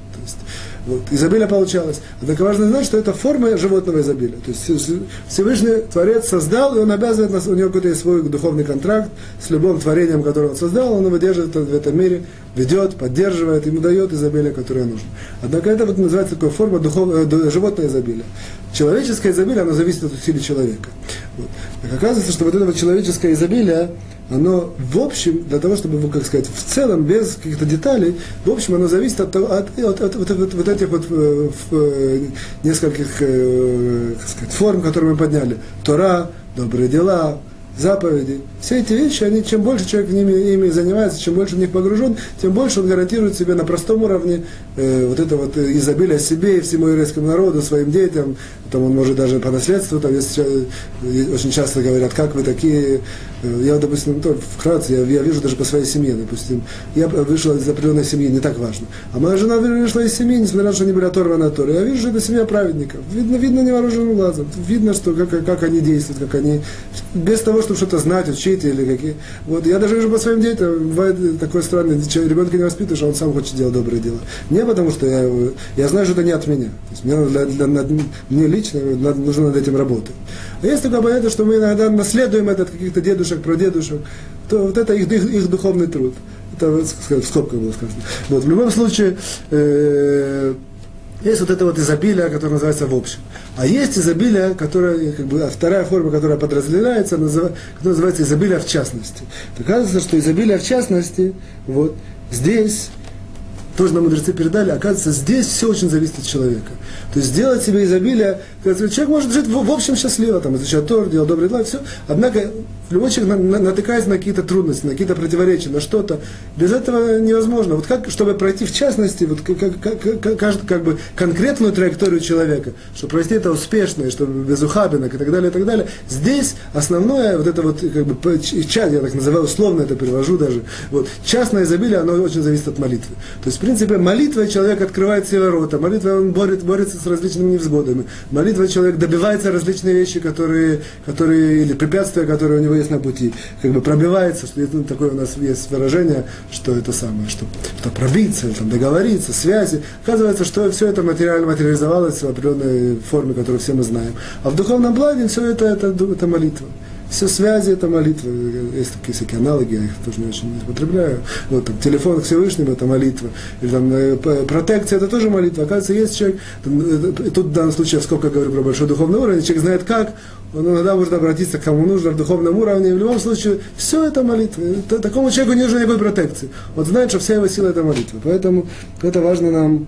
Вот, изобилие получалось. Однако важно знать, что это форма животного изобилия. То есть Всевышний Творец создал, и он обязывает нас, у него какой-то есть свой духовный контракт с любым творением, которое он создал, он его держит в этом мире, ведет, поддерживает, ему дает изобилие, которое нужно. Однако это вот называется такая форма духовного, э, животного изобилия. Человеческое изобилие, оно зависит от усилий человека. Вот. Так оказывается, что вот это вот человеческое изобилие, оно в общем, для того, чтобы, как сказать, в целом, без каких-то деталей, в общем, оно зависит от, от, от, от, от, от, от этих вот э, э, нескольких э, как сказать, форм, которые мы подняли. Тора, добрые дела, заповеди. Все эти вещи, они, чем больше человек ними, ими занимается, чем больше в них погружен, тем больше он гарантирует себе на простом уровне э, вот это вот изобилие себе и всему еврейскому народу, своим детям. Там он может даже по наследству, там есть, э, очень часто говорят, как вы такие. Э, я, допустим, только вкратце, я, я вижу даже по своей семье, допустим, я вышел из определенной семьи, не так важно. А моя жена вышла из семьи, несмотря на то, что они были оторваны от Торы. Я вижу, что это семья праведников. Видно, видно невооруженным глазом. Видно, что как, как они действуют, как они... Без того, чтобы что-то знать, учить или какие. Вот я даже вижу по своим детям, бывает такое странное, ребенка не воспитываешь, а он сам хочет делать добрые дела. Не потому что я, я знаю, что это не от меня. То есть мне, для, для, для, мне лично нужно над этим работать. А есть такое понятие, что мы иногда наследуем это от каких-то дедушек, прадедушек, то вот это их, их, их духовный труд. Это в скобках было сказано. Вот, в любом случае, э, есть вот это вот изобилие, которое называется в общем. А есть изобилие, которое, как бы, а вторая форма, которая подразделяется, называется изобилие в частности. Оказывается, что изобилие в частности, вот здесь тоже нам мудрецы передали, оказывается, здесь все очень зависит от человека. То есть сделать себе изобилие, человек может жить в, в общем счастливо, там, изучать Тор, делать добрые дела, все. Однако любой человек на, на, натыкается на какие-то трудности, на какие-то противоречия, на что-то. Без этого невозможно. Вот как, чтобы пройти в частности, вот как, как, как, как, как бы конкретную траекторию человека, чтобы пройти это успешно, и чтобы без ухабинок и так далее, и так далее. Здесь основное, вот это вот, как бы, я так называю, условно это перевожу даже, вот, частное изобилие, оно очень зависит от молитвы. То есть, принципе, молитва человек открывает все ворота, молитва он борет, борется с различными невзгодами, молитва человек добивается различные вещи, которые, которые, или препятствия, которые у него есть на пути, как бы пробивается, что ну, такое у нас есть выражение, что это самое, что, что пробиться, там, договориться, связи. Оказывается, что все это материально материализовалось в определенной форме, которую все мы знаем. А в духовном плане все это, это, это молитва. Все связи это молитва. Есть такие всякие аналоги, я их тоже не очень употребляю. Вот там телефон к Всевышнему это молитва. Или там э, протекция это тоже молитва. Оказывается, есть человек, э, тут в данном случае, сколько говорю про большой духовный уровень, человек знает как, он иногда может обратиться к кому нужно в духовном уровне. В любом случае, все это молитва. Такому человеку не нужно никакой протекции. Он знает, что вся его сила это молитва. Поэтому это важно нам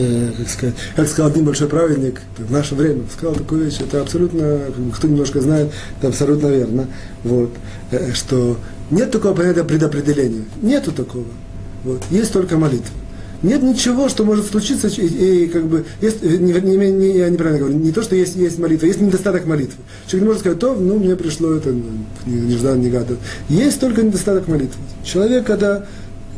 э, как, сказать, как сказал один большой праведник в наше время, сказал такую вещь, это абсолютно, кто немножко знает, это абсолютно верно, вот, э, что нет такого понятия предопределения, нету такого, вот, есть только молитва. Нет ничего, что может случиться, и, и как бы, есть, не, не, не, я неправильно говорю, не то, что есть, есть молитва, есть недостаток молитвы. Человек не может сказать, то, ну, мне пришло это, ну, не, не ждал, не гадал. Есть только недостаток молитвы. Человек, когда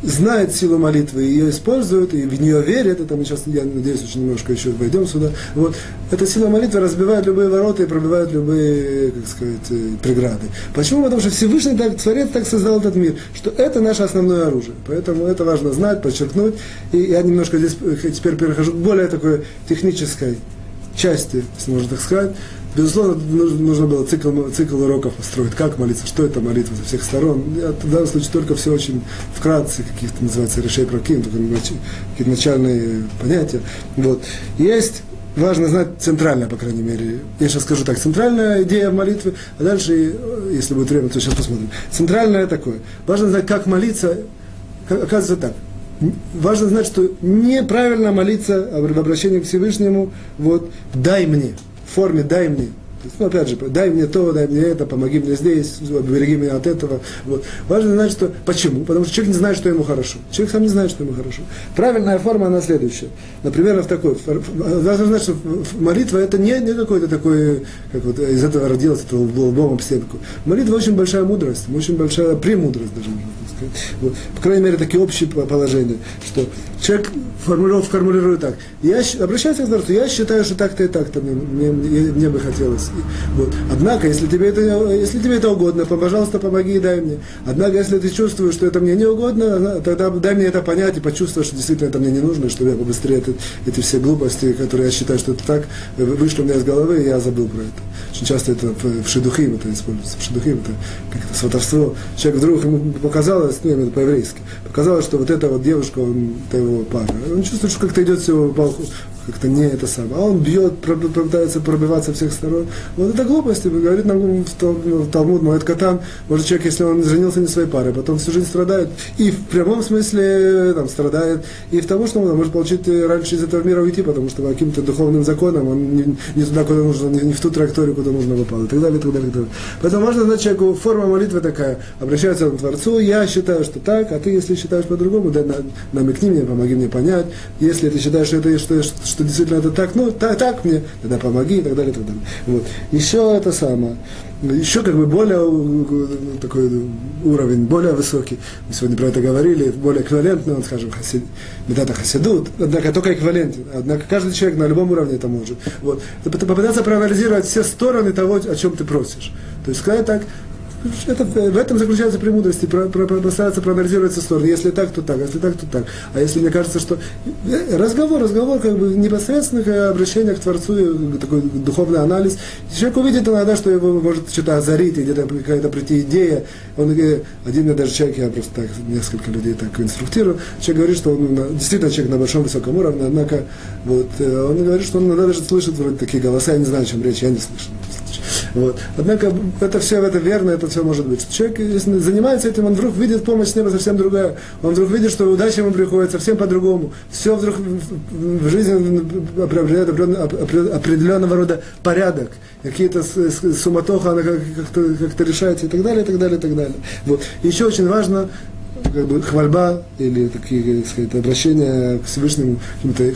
знает силу молитвы, ее использует, и в нее верит, это мы сейчас, я надеюсь, очень немножко еще войдем сюда, вот, эта сила молитвы разбивает любые ворота и пробивает любые, как сказать, э, преграды. Почему? Потому что Всевышний так, Творец так создал этот мир, что это наше основное оружие. Поэтому это важно знать, подчеркнуть. И я немножко здесь э, теперь перехожу к более такой технической части, если можно так сказать. Безусловно, нужно было цикл, цикл уроков построить, как молиться, что это молитва со всех сторон. Я в данном случае только все очень вкратце, каких-то называется решей прокин, какие-то начальные понятия. Вот. Есть важно знать центральное, по крайней мере. Я сейчас скажу так, центральная идея молитвы, а дальше, если будет время, то сейчас посмотрим. Центральное такое. Важно знать, как молиться. Оказывается так. Важно знать, что неправильно молиться в обращении к Всевышнему, вот, дай мне форме «дай мне». Ну, опять же, дай мне то, дай мне это, помоги мне здесь, береги меня от этого. Вот. Важно знать, что... Почему? Потому что человек не знает, что ему хорошо. Человек сам не знает, что ему хорошо. Правильная форма, она следующая. Например, в такой... Важно знать, что молитва это не, не какой-то такой, как вот из этого родилось, это лбом об стенку. Молитва очень большая мудрость, очень большая премудрость даже, можно. По крайней мере, такие общие положения, что человек формулировку формулирует так. Я обращаюсь к Творцу, я считаю, что так-то и так-то мне, мне, мне бы хотелось. Вот. Однако, если тебе, это, если тебе это угодно, пожалуйста, помоги и дай мне. Однако, если ты чувствуешь, что это мне не угодно, тогда дай мне это понять и почувствовать, что действительно это мне не нужно, чтобы я побыстрее это, эти все глупости, которые я считаю, что это так, вышло у меня из головы, и я забыл про это. Очень часто это в шедухим это используется. В шедухим это как-то сватовство. Человек вдруг ему показалось, ну, это по-еврейски, показалось, что вот эта вот девушка, он, это его пара. Он чувствует, что как-то идет все как-то не это самое. А он бьет, пытается пробиваться со всех сторон. Вот это глупости, говорит нам в Талмуд, Моэт Катан, может человек, если он женился не своей парой, потом всю жизнь страдает, и в прямом смысле там, страдает, и в того, что он может получить э, раньше из этого мира уйти, потому что каким-то духовным законам он не, не туда, куда нужно, не, не в ту траекторию, куда нужно попал, и так далее, и так далее, и так далее. Поэтому можно знать человеку, форма молитвы такая, обращается он к Творцу, я считаю, что так, а ты, если считаешь по-другому, да, намекни мне, помоги мне понять, если ты считаешь, что это, что, что действительно это так, ну, так, так мне, тогда помоги, и так далее, и так далее. Вот. Еще это самое еще как бы более такой уровень, более высокий. Мы сегодня про это говорили, более эквивалентный, он, скажем, хасид, метата хасидут, однако только эквивалентен. Однако каждый человек на любом уровне это может. Вот. Попытаться проанализировать все стороны того, о чем ты просишь. То есть сказать так, это, в этом заключается премудрость, про, про, про, постараться проанализировать со стороны. Если так, то так, если так, то так. А если мне кажется, что э, разговор, разговор как бы непосредственных обращение к Творцу, э, такой духовный анализ, человек увидит иногда, что его может что-то озарить, где-то какая-то прийти идея. Он, э, один мне даже человек, я просто так, несколько людей так инструктирую, человек говорит, что он действительно человек на большом высоком уровне, однако вот, он говорит, что он иногда даже слышит вроде такие голоса, я не знаю, о чем речь, я не Вот. Однако это все это верно, это все может быть. Человек, если занимается этим, он вдруг видит помощь с неба совсем другая. Он вдруг видит, что удача ему приходит совсем по-другому. Все вдруг в жизни приобретает определенного рода порядок. Какие-то суматоха, она как-то, как решается и так далее, и так далее, и так далее. Вот. Еще очень важно как бы хвальба или такие, так сказать, обращения к Всевышнему.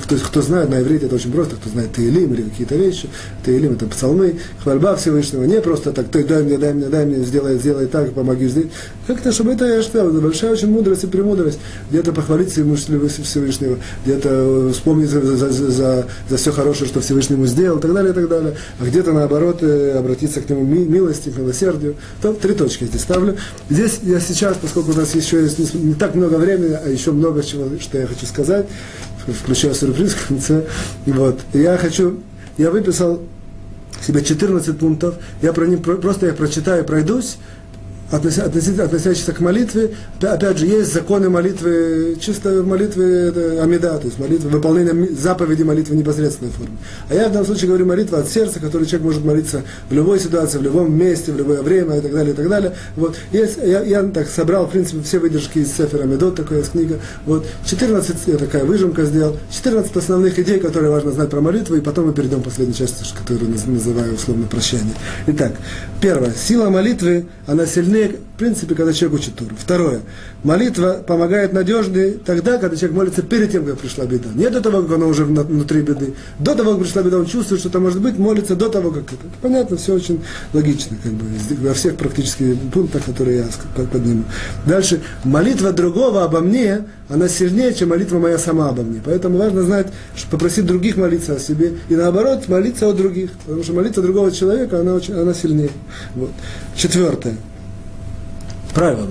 Кто, кто знает, на иврите это очень просто, кто знает Таилим или какие-то вещи. Таилим это псалмы, хвальба Всевышнего. Не просто так, ты дай мне, дай мне, дай мне, сделай, сделай так, помоги здесь. Как-то, чтобы это, я считаю, большая очень мудрость и премудрость. Где-то похвалить Всевышнего, где-то вспомнить за, за, за, за, за все хорошее, что Всевышнему сделал, и так далее, и так далее. А где-то наоборот э, обратиться к нему милости, к милосердию. То три точки здесь ставлю. Здесь я сейчас, поскольку у нас еще есть не, не так много времени, а еще много чего, что я хочу сказать, включая сюрприз в конце. И вот, я хочу, я выписал себе 14 пунктов, я про них, просто их прочитаю, пройдусь, относящихся к молитве, опять же, есть законы молитвы, чисто молитвы Амида, то есть молитвы, выполнение заповеди молитвы в непосредственной форме. А я в данном случае говорю молитва от сердца, которую человек может молиться в любой ситуации, в любом месте, в любое время и так далее, и так далее. Вот. Есть, я, я так собрал, в принципе, все выдержки из Сефера Амидот, такая есть книга. Вот. 14, я такая выжимка сделал, 14 основных идей, которые важно знать про молитву, и потом мы перейдем к последней части, которую называю условно прощание. Итак, первое. Сила молитвы, она сильнее сильнее, в принципе, когда человек учит Туру. Второе. Молитва помогает надежнее тогда, когда человек молится перед тем, как пришла беда. Не до того, как она уже внутри беды. До того, как пришла беда, он чувствует, что это может быть, молится до того, как это. Понятно, все очень логично, как бы, во всех практически пунктах, которые я подниму. Дальше. Молитва другого обо мне, она сильнее, чем молитва моя сама обо мне. Поэтому важно знать, что попросить других молиться о себе. И наоборот, молиться о других. Потому что молитва другого человека, она, очень, она сильнее. Вот. Четвертое правило.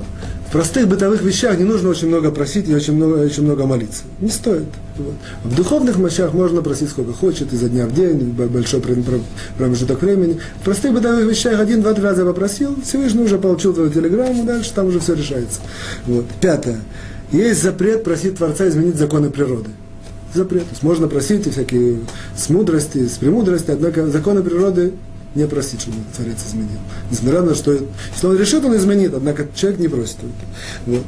В простых бытовых вещах не нужно очень много просить и очень много, очень много молиться. Не стоит. Вот. В духовных мощах можно просить сколько хочет, изо дня в день, большой промежуток времени. В простых бытовых вещах один, два, три раза попросил, Всевышний уже получил твою телеграмму, дальше там уже все решается. Вот. Пятое. Есть запрет просить Творца изменить законы природы. Запрет. То есть можно просить и всякие с мудрости, с премудрости, однако законы природы не просить, чтобы Творец изменил. Несмотря на то, что если он решит, он изменит, однако человек не просит. Вот.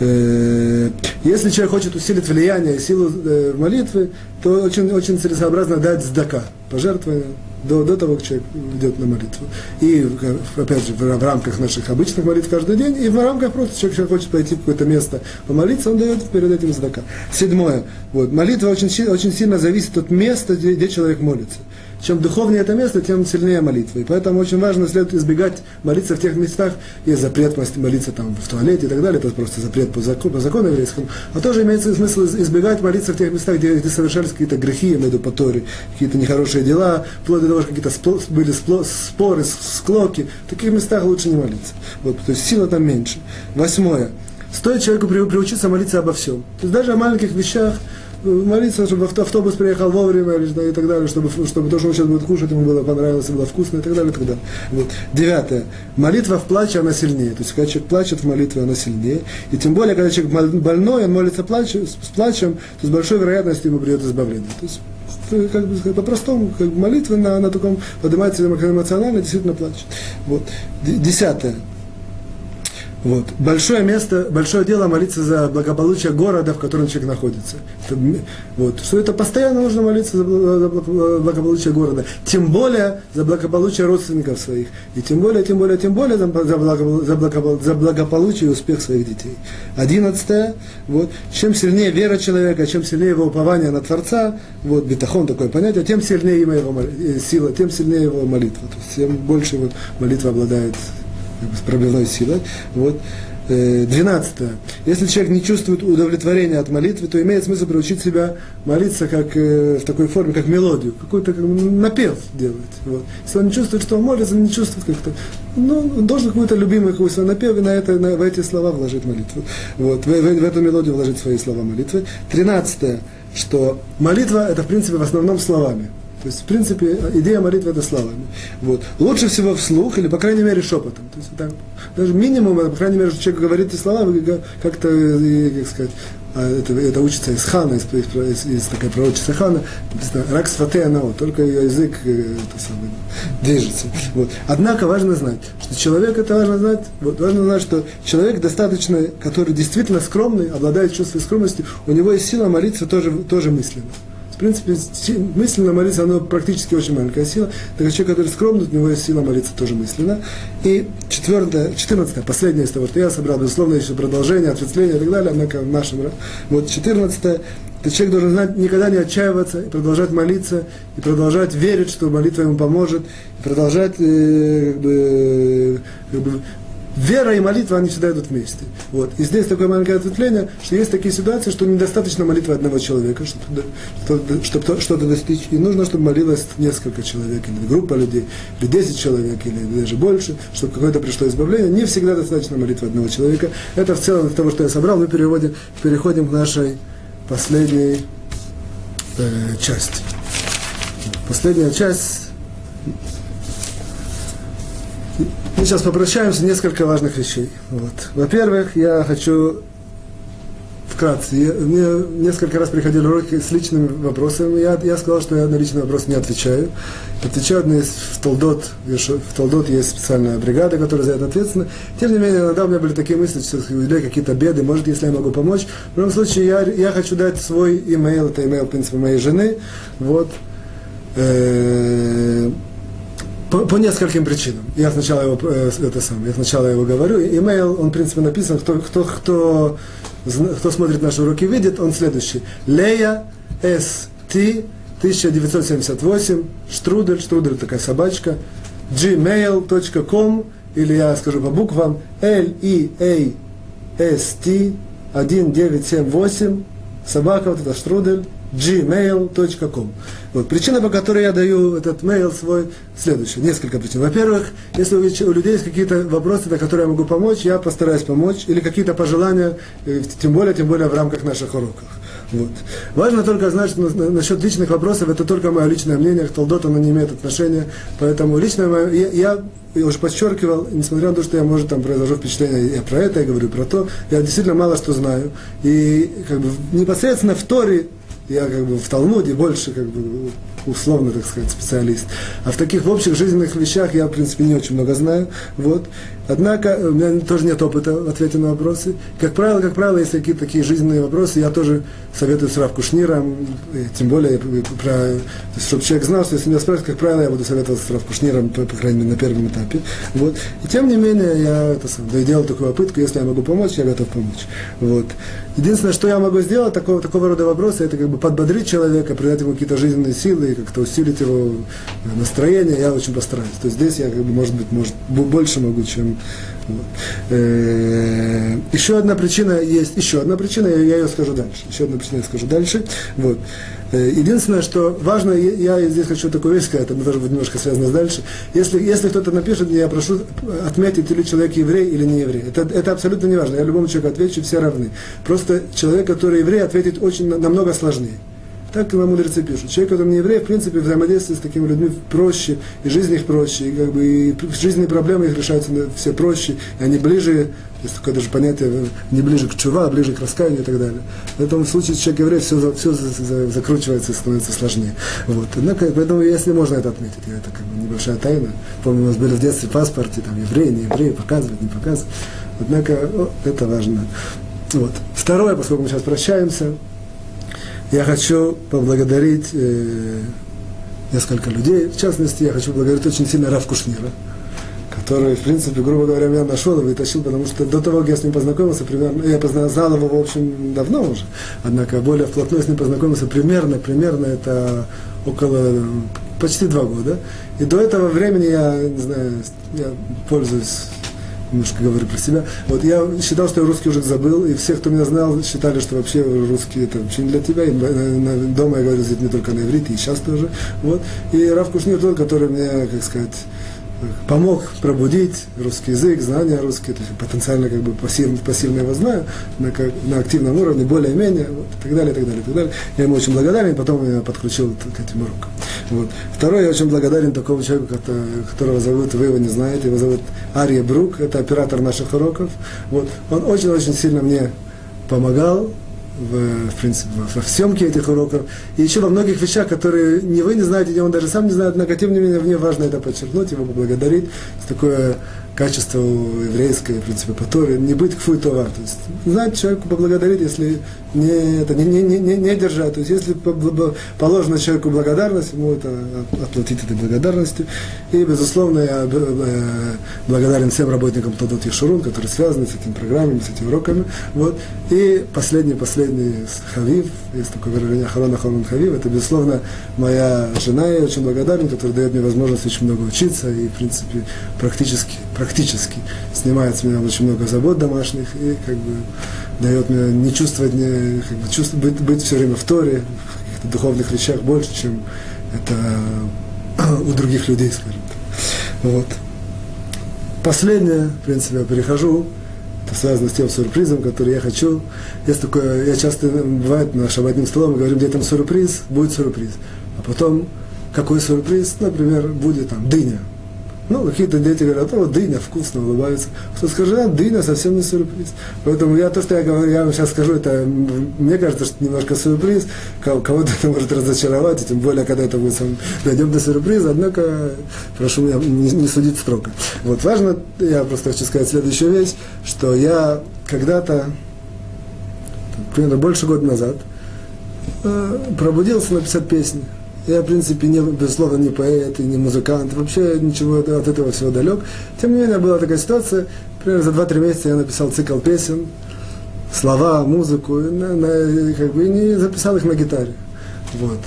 Э, если человек хочет усилить влияние силу э, молитвы, то очень, очень целесообразно дать сдака, пожертвование до, до того, как человек идет на молитву. И, опять же, в, в рамках наших обычных молитв каждый день, и в рамках просто человек, человек хочет пойти в какое-то место помолиться, он дает перед этим сдака. Седьмое. Вот, молитва очень, очень сильно зависит от места, где, где человек молится чем духовнее это место, тем сильнее молитва. И поэтому очень важно следует избегать молиться в тех местах, есть запрет молиться там в туалете и так далее, это просто запрет по закону, по закону еврейскому. А тоже имеется смысл избегать молиться в тех местах, где, где совершались какие-то грехи, я имею в виду какие-то нехорошие дела, вплоть до того, что какие-то были споры, склоки. В таких местах лучше не молиться. Вот, то есть сила там меньше. Восьмое. Стоит человеку приучиться молиться обо всем. То есть даже о маленьких вещах, молиться, чтобы автобус приехал вовремя и так далее, чтобы, чтобы то, что он сейчас будет кушать, ему было понравилось, было вкусно и так далее. И так далее. Вот. Девятое. Молитва в плаче, она сильнее. То есть, когда человек плачет в молитве, она сильнее. И тем более, когда человек больной, он молится плач, с плачем, то с большой вероятностью ему придет избавление. То есть, как бы по-простому, как бы молитва на, на таком поднимается эмоционально, действительно плачет. Вот. Десятое. Вот. Большое место, большое дело молиться за благополучие города, в котором человек находится. Это, вот. Что это постоянно нужно молиться за благополучие города. Тем более за благополучие родственников своих. И тем более, тем более, тем более за, за, благополучие, за благополучие и успех своих детей. Одиннадцатое. Вот. Чем сильнее вера человека, чем сильнее его упование на Творца, вот, бетахон такое понятие, тем сильнее его э, сила, тем сильнее его молитва. То есть, тем больше его молитва обладает пробивной силой. Вот. Э, двенадцатое. Если человек не чувствует удовлетворения от молитвы, то имеет смысл приучить себя молиться как, э, в такой форме, как мелодию, какой-то как, напев делать. Вот. Если он не чувствует, что он молится, не чувствует как-то, ну, он должен какой-то любимый какой свой напев и на, это, на, в эти слова вложить молитву. Вот. В, в, в эту мелодию вложить свои слова молитвы. Тринадцатое, что молитва это в принципе в основном словами. То есть, в принципе, идея молитвы это словами. Вот. Лучше всего вслух, или, по крайней мере, шепотом. То есть, это, даже минимум, по крайней мере, человек говорит эти слова, как-то, как сказать, а это, это учится из Хана, из, из, из такая пророчица Хана, рак сватеянао, только ее язык э, это самое, движется. Вот. Однако важно знать, что человек, это важно знать, вот, важно знать, что человек достаточно, который действительно скромный, обладает чувством скромности, у него есть сила молиться тоже, тоже мысленно принципе, мысленно молиться, оно практически очень маленькая сила. Так человек, который скромный, у него есть сила молиться тоже мысленно. И четвертое, четырнадцатое, последнее из того, что я собрал, безусловно, еще продолжение, ответвление и так далее, однако в нашем... Вот четырнадцатое, то человек должен знать, никогда не отчаиваться, и продолжать молиться, и продолжать верить, что молитва ему поможет, и продолжать э, как бы, как бы, вера и молитва, они всегда идут вместе. Вот. И здесь такое маленькое ответвление, что есть такие ситуации, что недостаточно молитвы одного человека, чтобы, что-то достичь. И нужно, чтобы молилось несколько человек, или группа людей, или 10 человек, или даже больше, чтобы какое-то пришло избавление. Не всегда достаточно молитвы одного человека. Это в целом из того, что я собрал. Мы переводим, переходим к нашей последней э, части. Последняя часть. Мы сейчас попрощаемся, несколько важных вещей. Вот. Во-первых, я хочу вкратце. Мне несколько раз приходили уроки с личными вопросами. Я, я сказал, что я на личный вопрос не отвечаю. Отвечаю одни в Толдот. В Толдот есть специальная бригада, которая за это ответственна. Тем не менее, иногда у меня были такие мысли, что у людей какие-то беды, может, если я могу помочь. В любом случае, я, я хочу дать свой имейл, это имейл, в принципе, моей жены. Вот. По, по нескольким причинам. Я сначала его, э, это сам, я сначала его говорю. Имейл, он, в принципе, написан, кто, кто, кто кто смотрит наши уроки, видит, он следующий. Лея С. Т. 1978, штрудель, штрудель такая собачка, gmail.com, или я скажу по буквам, L E A S T 1978, собака, вот это штрудель, gmail.com. Вот. Причина, по которой я даю этот mail свой, следующая. Несколько причин. Во-первых, если у людей есть какие-то вопросы, на которые я могу помочь, я постараюсь помочь. Или какие-то пожелания, э, тем более, тем более в рамках наших уроков. Вот. Важно только знать, что насчет личных вопросов, это только мое личное мнение, к Толдот оно не имеет отношения. Поэтому личное мое, я, я уже подчеркивал, несмотря на то, что я, может, там произвожу впечатление, я про это, я говорю про то, я действительно мало что знаю. И как бы непосредственно в Торе я как бы в Талмуде больше как бы условно, так сказать, специалист. А в таких общих жизненных вещах я, в принципе, не очень много знаю. Вот. Однако у меня тоже нет опыта в ответе на вопросы. Как правило, как правило, если какие-то такие жизненные вопросы, я тоже советую с Равку Шниром, тем более, про, чтобы человек знал, что если меня спрашивают, как правило, я буду советоваться с Равку Шниром, по, по крайней мере, на первом этапе. Вот. И тем не менее, я это делал такую попытку, если я могу помочь, я готов помочь. Вот. Единственное, что я могу сделать, такого, такого рода вопросы, это как бы подбодрить человека, придать ему какие-то жизненные силы, как-то усилить его настроение, я очень постараюсь. То есть здесь я, как бы, может быть, может, больше могу, чем... Э, еще одна причина есть, еще одна причина, я, ее скажу дальше. Еще одна причина я скажу дальше. Вот. Э, единственное, что важно, я здесь хочу такую вещь сказать, это тоже будет немножко связано с дальше. Если, если кто-то напишет, я прошу отметить, или человек еврей, или не еврей. Это, это абсолютно не важно. Я любому человеку отвечу, все равны. Просто человек, который еврей, ответить очень намного сложнее. Так нам мудрецы пишут. Человек, который не еврей, в принципе, взаимодействует с такими людьми проще, и жизнь их проще, и, как бы, и жизненные проблемы их решаются все проще, и они ближе, есть такое даже понятие, не ближе к чува, а ближе к раскаянию и так далее. В этом случае человек еврей, все, все закручивается и становится сложнее. Вот. Однако, поэтому, если можно это отметить, это как бы небольшая тайна. Помню, у нас были в детстве паспорте, там, еврей, не еврей, показывать, не показывать. Однако, о, это важно. Вот. Второе, поскольку мы сейчас прощаемся, я хочу поблагодарить э, несколько людей. В частности, я хочу благодарить очень сильно Рав Кушнира, который, в принципе, грубо говоря, меня нашел и вытащил, потому что до того, как я с ним познакомился, примерно, я познал его, в общем, давно уже, однако более вплотную с ним познакомился примерно, примерно это около почти два года. И до этого времени я, не знаю, я пользуюсь немножко говорю про себя. Вот я считал, что я русский уже забыл, и все, кто меня знал, считали, что вообще русский это вообще не для тебя. И дома я говорю не только на иврите, и сейчас тоже. Вот. И Рав Кушнир тот, который мне, как сказать, помог пробудить русский язык, знания русские, то есть потенциально как бы пассивно, пассивно его знаю, на, как, на активном уровне, более-менее, вот, и так далее, и так далее, и так далее. Я ему очень благодарен, потом я подключил к этим урокам. Вот. Второй, я очень благодарен такому человеку, которого зовут, вы его не знаете, его зовут Ария Брук, это оператор наших уроков. Вот. Он очень-очень сильно мне помогал, в, в принципе, во съемке этих уроков, и еще во многих вещах, которые не вы не знаете, и он даже сам не знает, но тем не менее мне важно это подчеркнуть, его поблагодарить. Такое качество еврейское, в принципе, по Торе, не быть кфуй товар. То есть знать человеку поблагодарить, если не, это, не, не, не, не держать. То есть если положено человеку благодарность, ему это отплатить этой благодарностью. И, безусловно, я э, благодарен всем работникам Тодот Ешурун, которые связаны с этими программами, с этими уроками. Вот. И последний, последний Хавив, есть такое выражение Харона Харон Хавив, это, безусловно, моя жена, я очень благодарен, которая дает мне возможность очень много учиться и, в принципе, практически, практически снимает с меня очень много забот домашних и как бы дает мне не чувствовать, не, как бы, чувствовать быть, быть все время в Торе, в каких-то духовных вещах больше, чем это у других людей, скажем так. Вот. Последнее, в принципе, я перехожу, это связано с тем сюрпризом, который я хочу. Есть такое, я часто, бывает, на шабатным столом, мы говорим, где там сюрприз, будет сюрприз. А потом, какой сюрприз? Например, будет там дыня. Ну, какие-то дети говорят, о, дыня, вкусно, улыбаются. Кто скажет, а, дыня совсем не сюрприз. Поэтому я то, что я говорю, я вам сейчас скажу, это, мне кажется, что немножко сюрприз, кого-то это может разочаровать, тем более, когда это будет сам, дойдем до сюрприза, однако, прошу меня не, не судить строго. Вот важно, я просто хочу сказать следующую вещь, что я когда-то, примерно больше года назад, э, пробудился написать песни. Я, в принципе, не, безусловно, не поэт и не музыкант, вообще ничего от этого всего далек. Тем не менее, была такая ситуация, примерно за 2-3 месяца я написал цикл песен, слова, музыку, на, на, как бы, и не записал их на гитаре. Вот.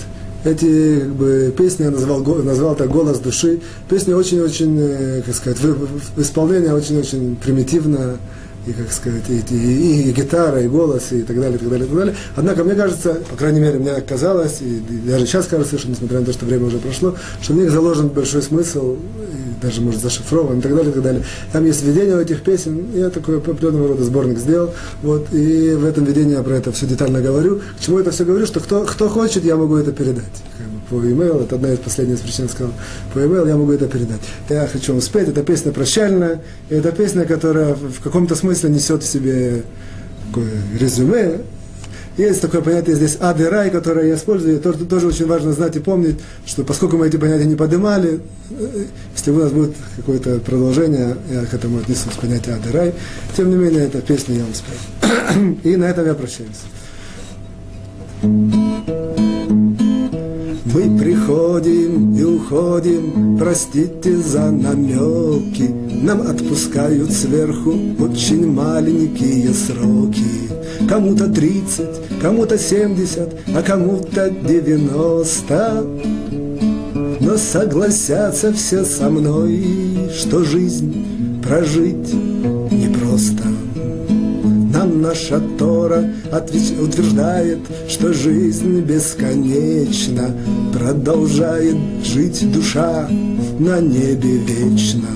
Эти как бы, песни я назвал, назвал так «Голос души». Песни очень-очень, э, как сказать, в, в, исполнении очень-очень примитивно, и, как сказать, и, и, и, гитара, и голос, и так далее, и так далее, и так далее. Однако мне кажется, по крайней мере, мне казалось, и, и даже сейчас кажется, что несмотря на то, что время уже прошло, что в них заложен большой смысл, и даже, может, зашифрован, и так далее, и так далее. Там есть введение этих песен, я такой определенного рода сборник сделал, вот, и в этом видении я про это все детально говорю. К чему это все говорю, что кто, кто хочет, я могу это передать по e-mail, это одна из последних причин, сказал, по e-mail я могу это передать. Я хочу вам спеть, это песня прощальная, и это песня, которая в каком-то смысле несет в себе такое резюме. Есть такое понятие здесь ад и рай, которое я использую, тоже, тоже очень важно знать и помнить, что поскольку мы эти понятия не поднимали, если у нас будет какое-то продолжение, я к этому отнесусь, понятие ад и рай, тем не менее, эта песня я вам спел. И на этом я прощаюсь. Мы приходим и уходим, простите за намеки, Нам отпускают сверху очень маленькие сроки. Кому-то тридцать, кому-то семьдесят, а кому-то девяносто. Но согласятся все со мной, что жизнь прожить непросто. Нам наша Тора утверждает, что жизнь бесконечна, Продолжает жить душа на небе вечно.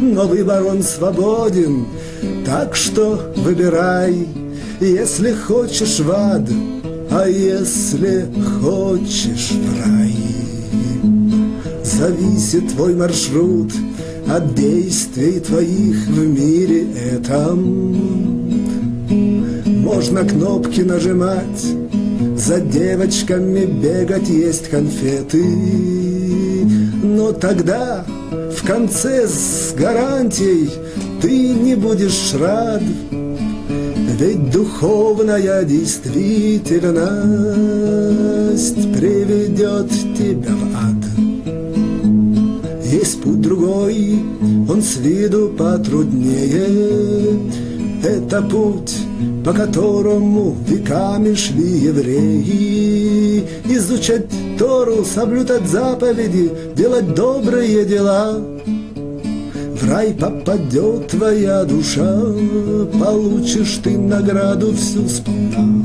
Но выбор он свободен, так что выбирай, Если хочешь в ад, а если хочешь в рай. Зависит твой маршрут от действий твоих в мире этом. Можно кнопки нажимать, за девочками бегать есть конфеты. Но тогда в конце с гарантией ты не будешь рад, ведь духовная действительность приведет тебя в ад. Есть путь другой, он с виду потруднее, это путь по которому веками шли евреи, изучать Тору, соблюдать заповеди, делать добрые дела. В рай попадет твоя душа, получишь ты награду всю сполна.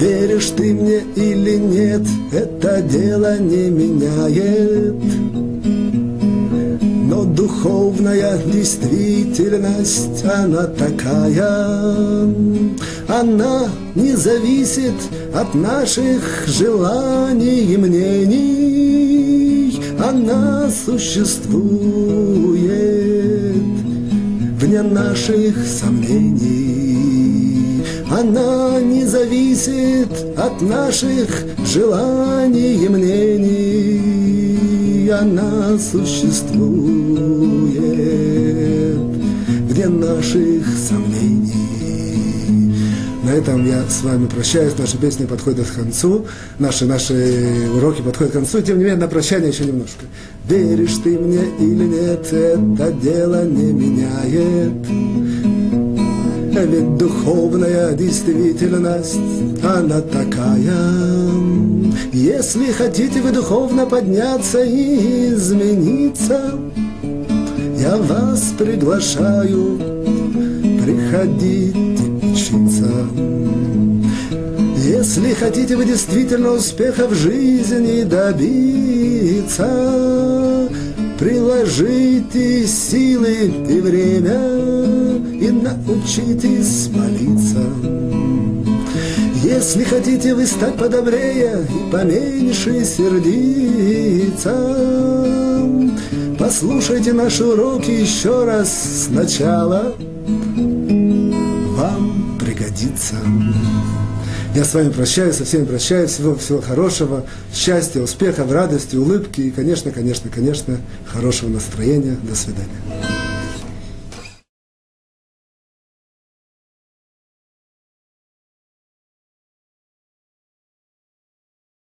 Веришь ты мне или нет, это дело не меняет духовная действительность, она такая. Она не зависит от наших желаний и мнений. Она существует вне наших сомнений. она не зависит от наших желаний и мнений. Она существует вне наших сомнений. На этом я с вами прощаюсь. Наша песня подходит к концу. Наши, наши уроки подходят к концу. Тем не менее, на прощание еще немножко. Веришь ты мне или нет, это дело не меняет. Ведь духовная действительность, она такая. Если хотите вы духовно подняться и измениться, я вас приглашаю приходить учиться. Если хотите вы действительно успеха в жизни добиться, приложите силы и время и научитесь молиться. Если хотите вы стать подобрее и поменьше сердиться, послушайте наши уроки еще раз сначала. Вам пригодится. Я с вами прощаюсь, со всеми прощаюсь. Всего, всего хорошего, счастья, успеха, радости, улыбки и, конечно, конечно, конечно, хорошего настроения. До свидания.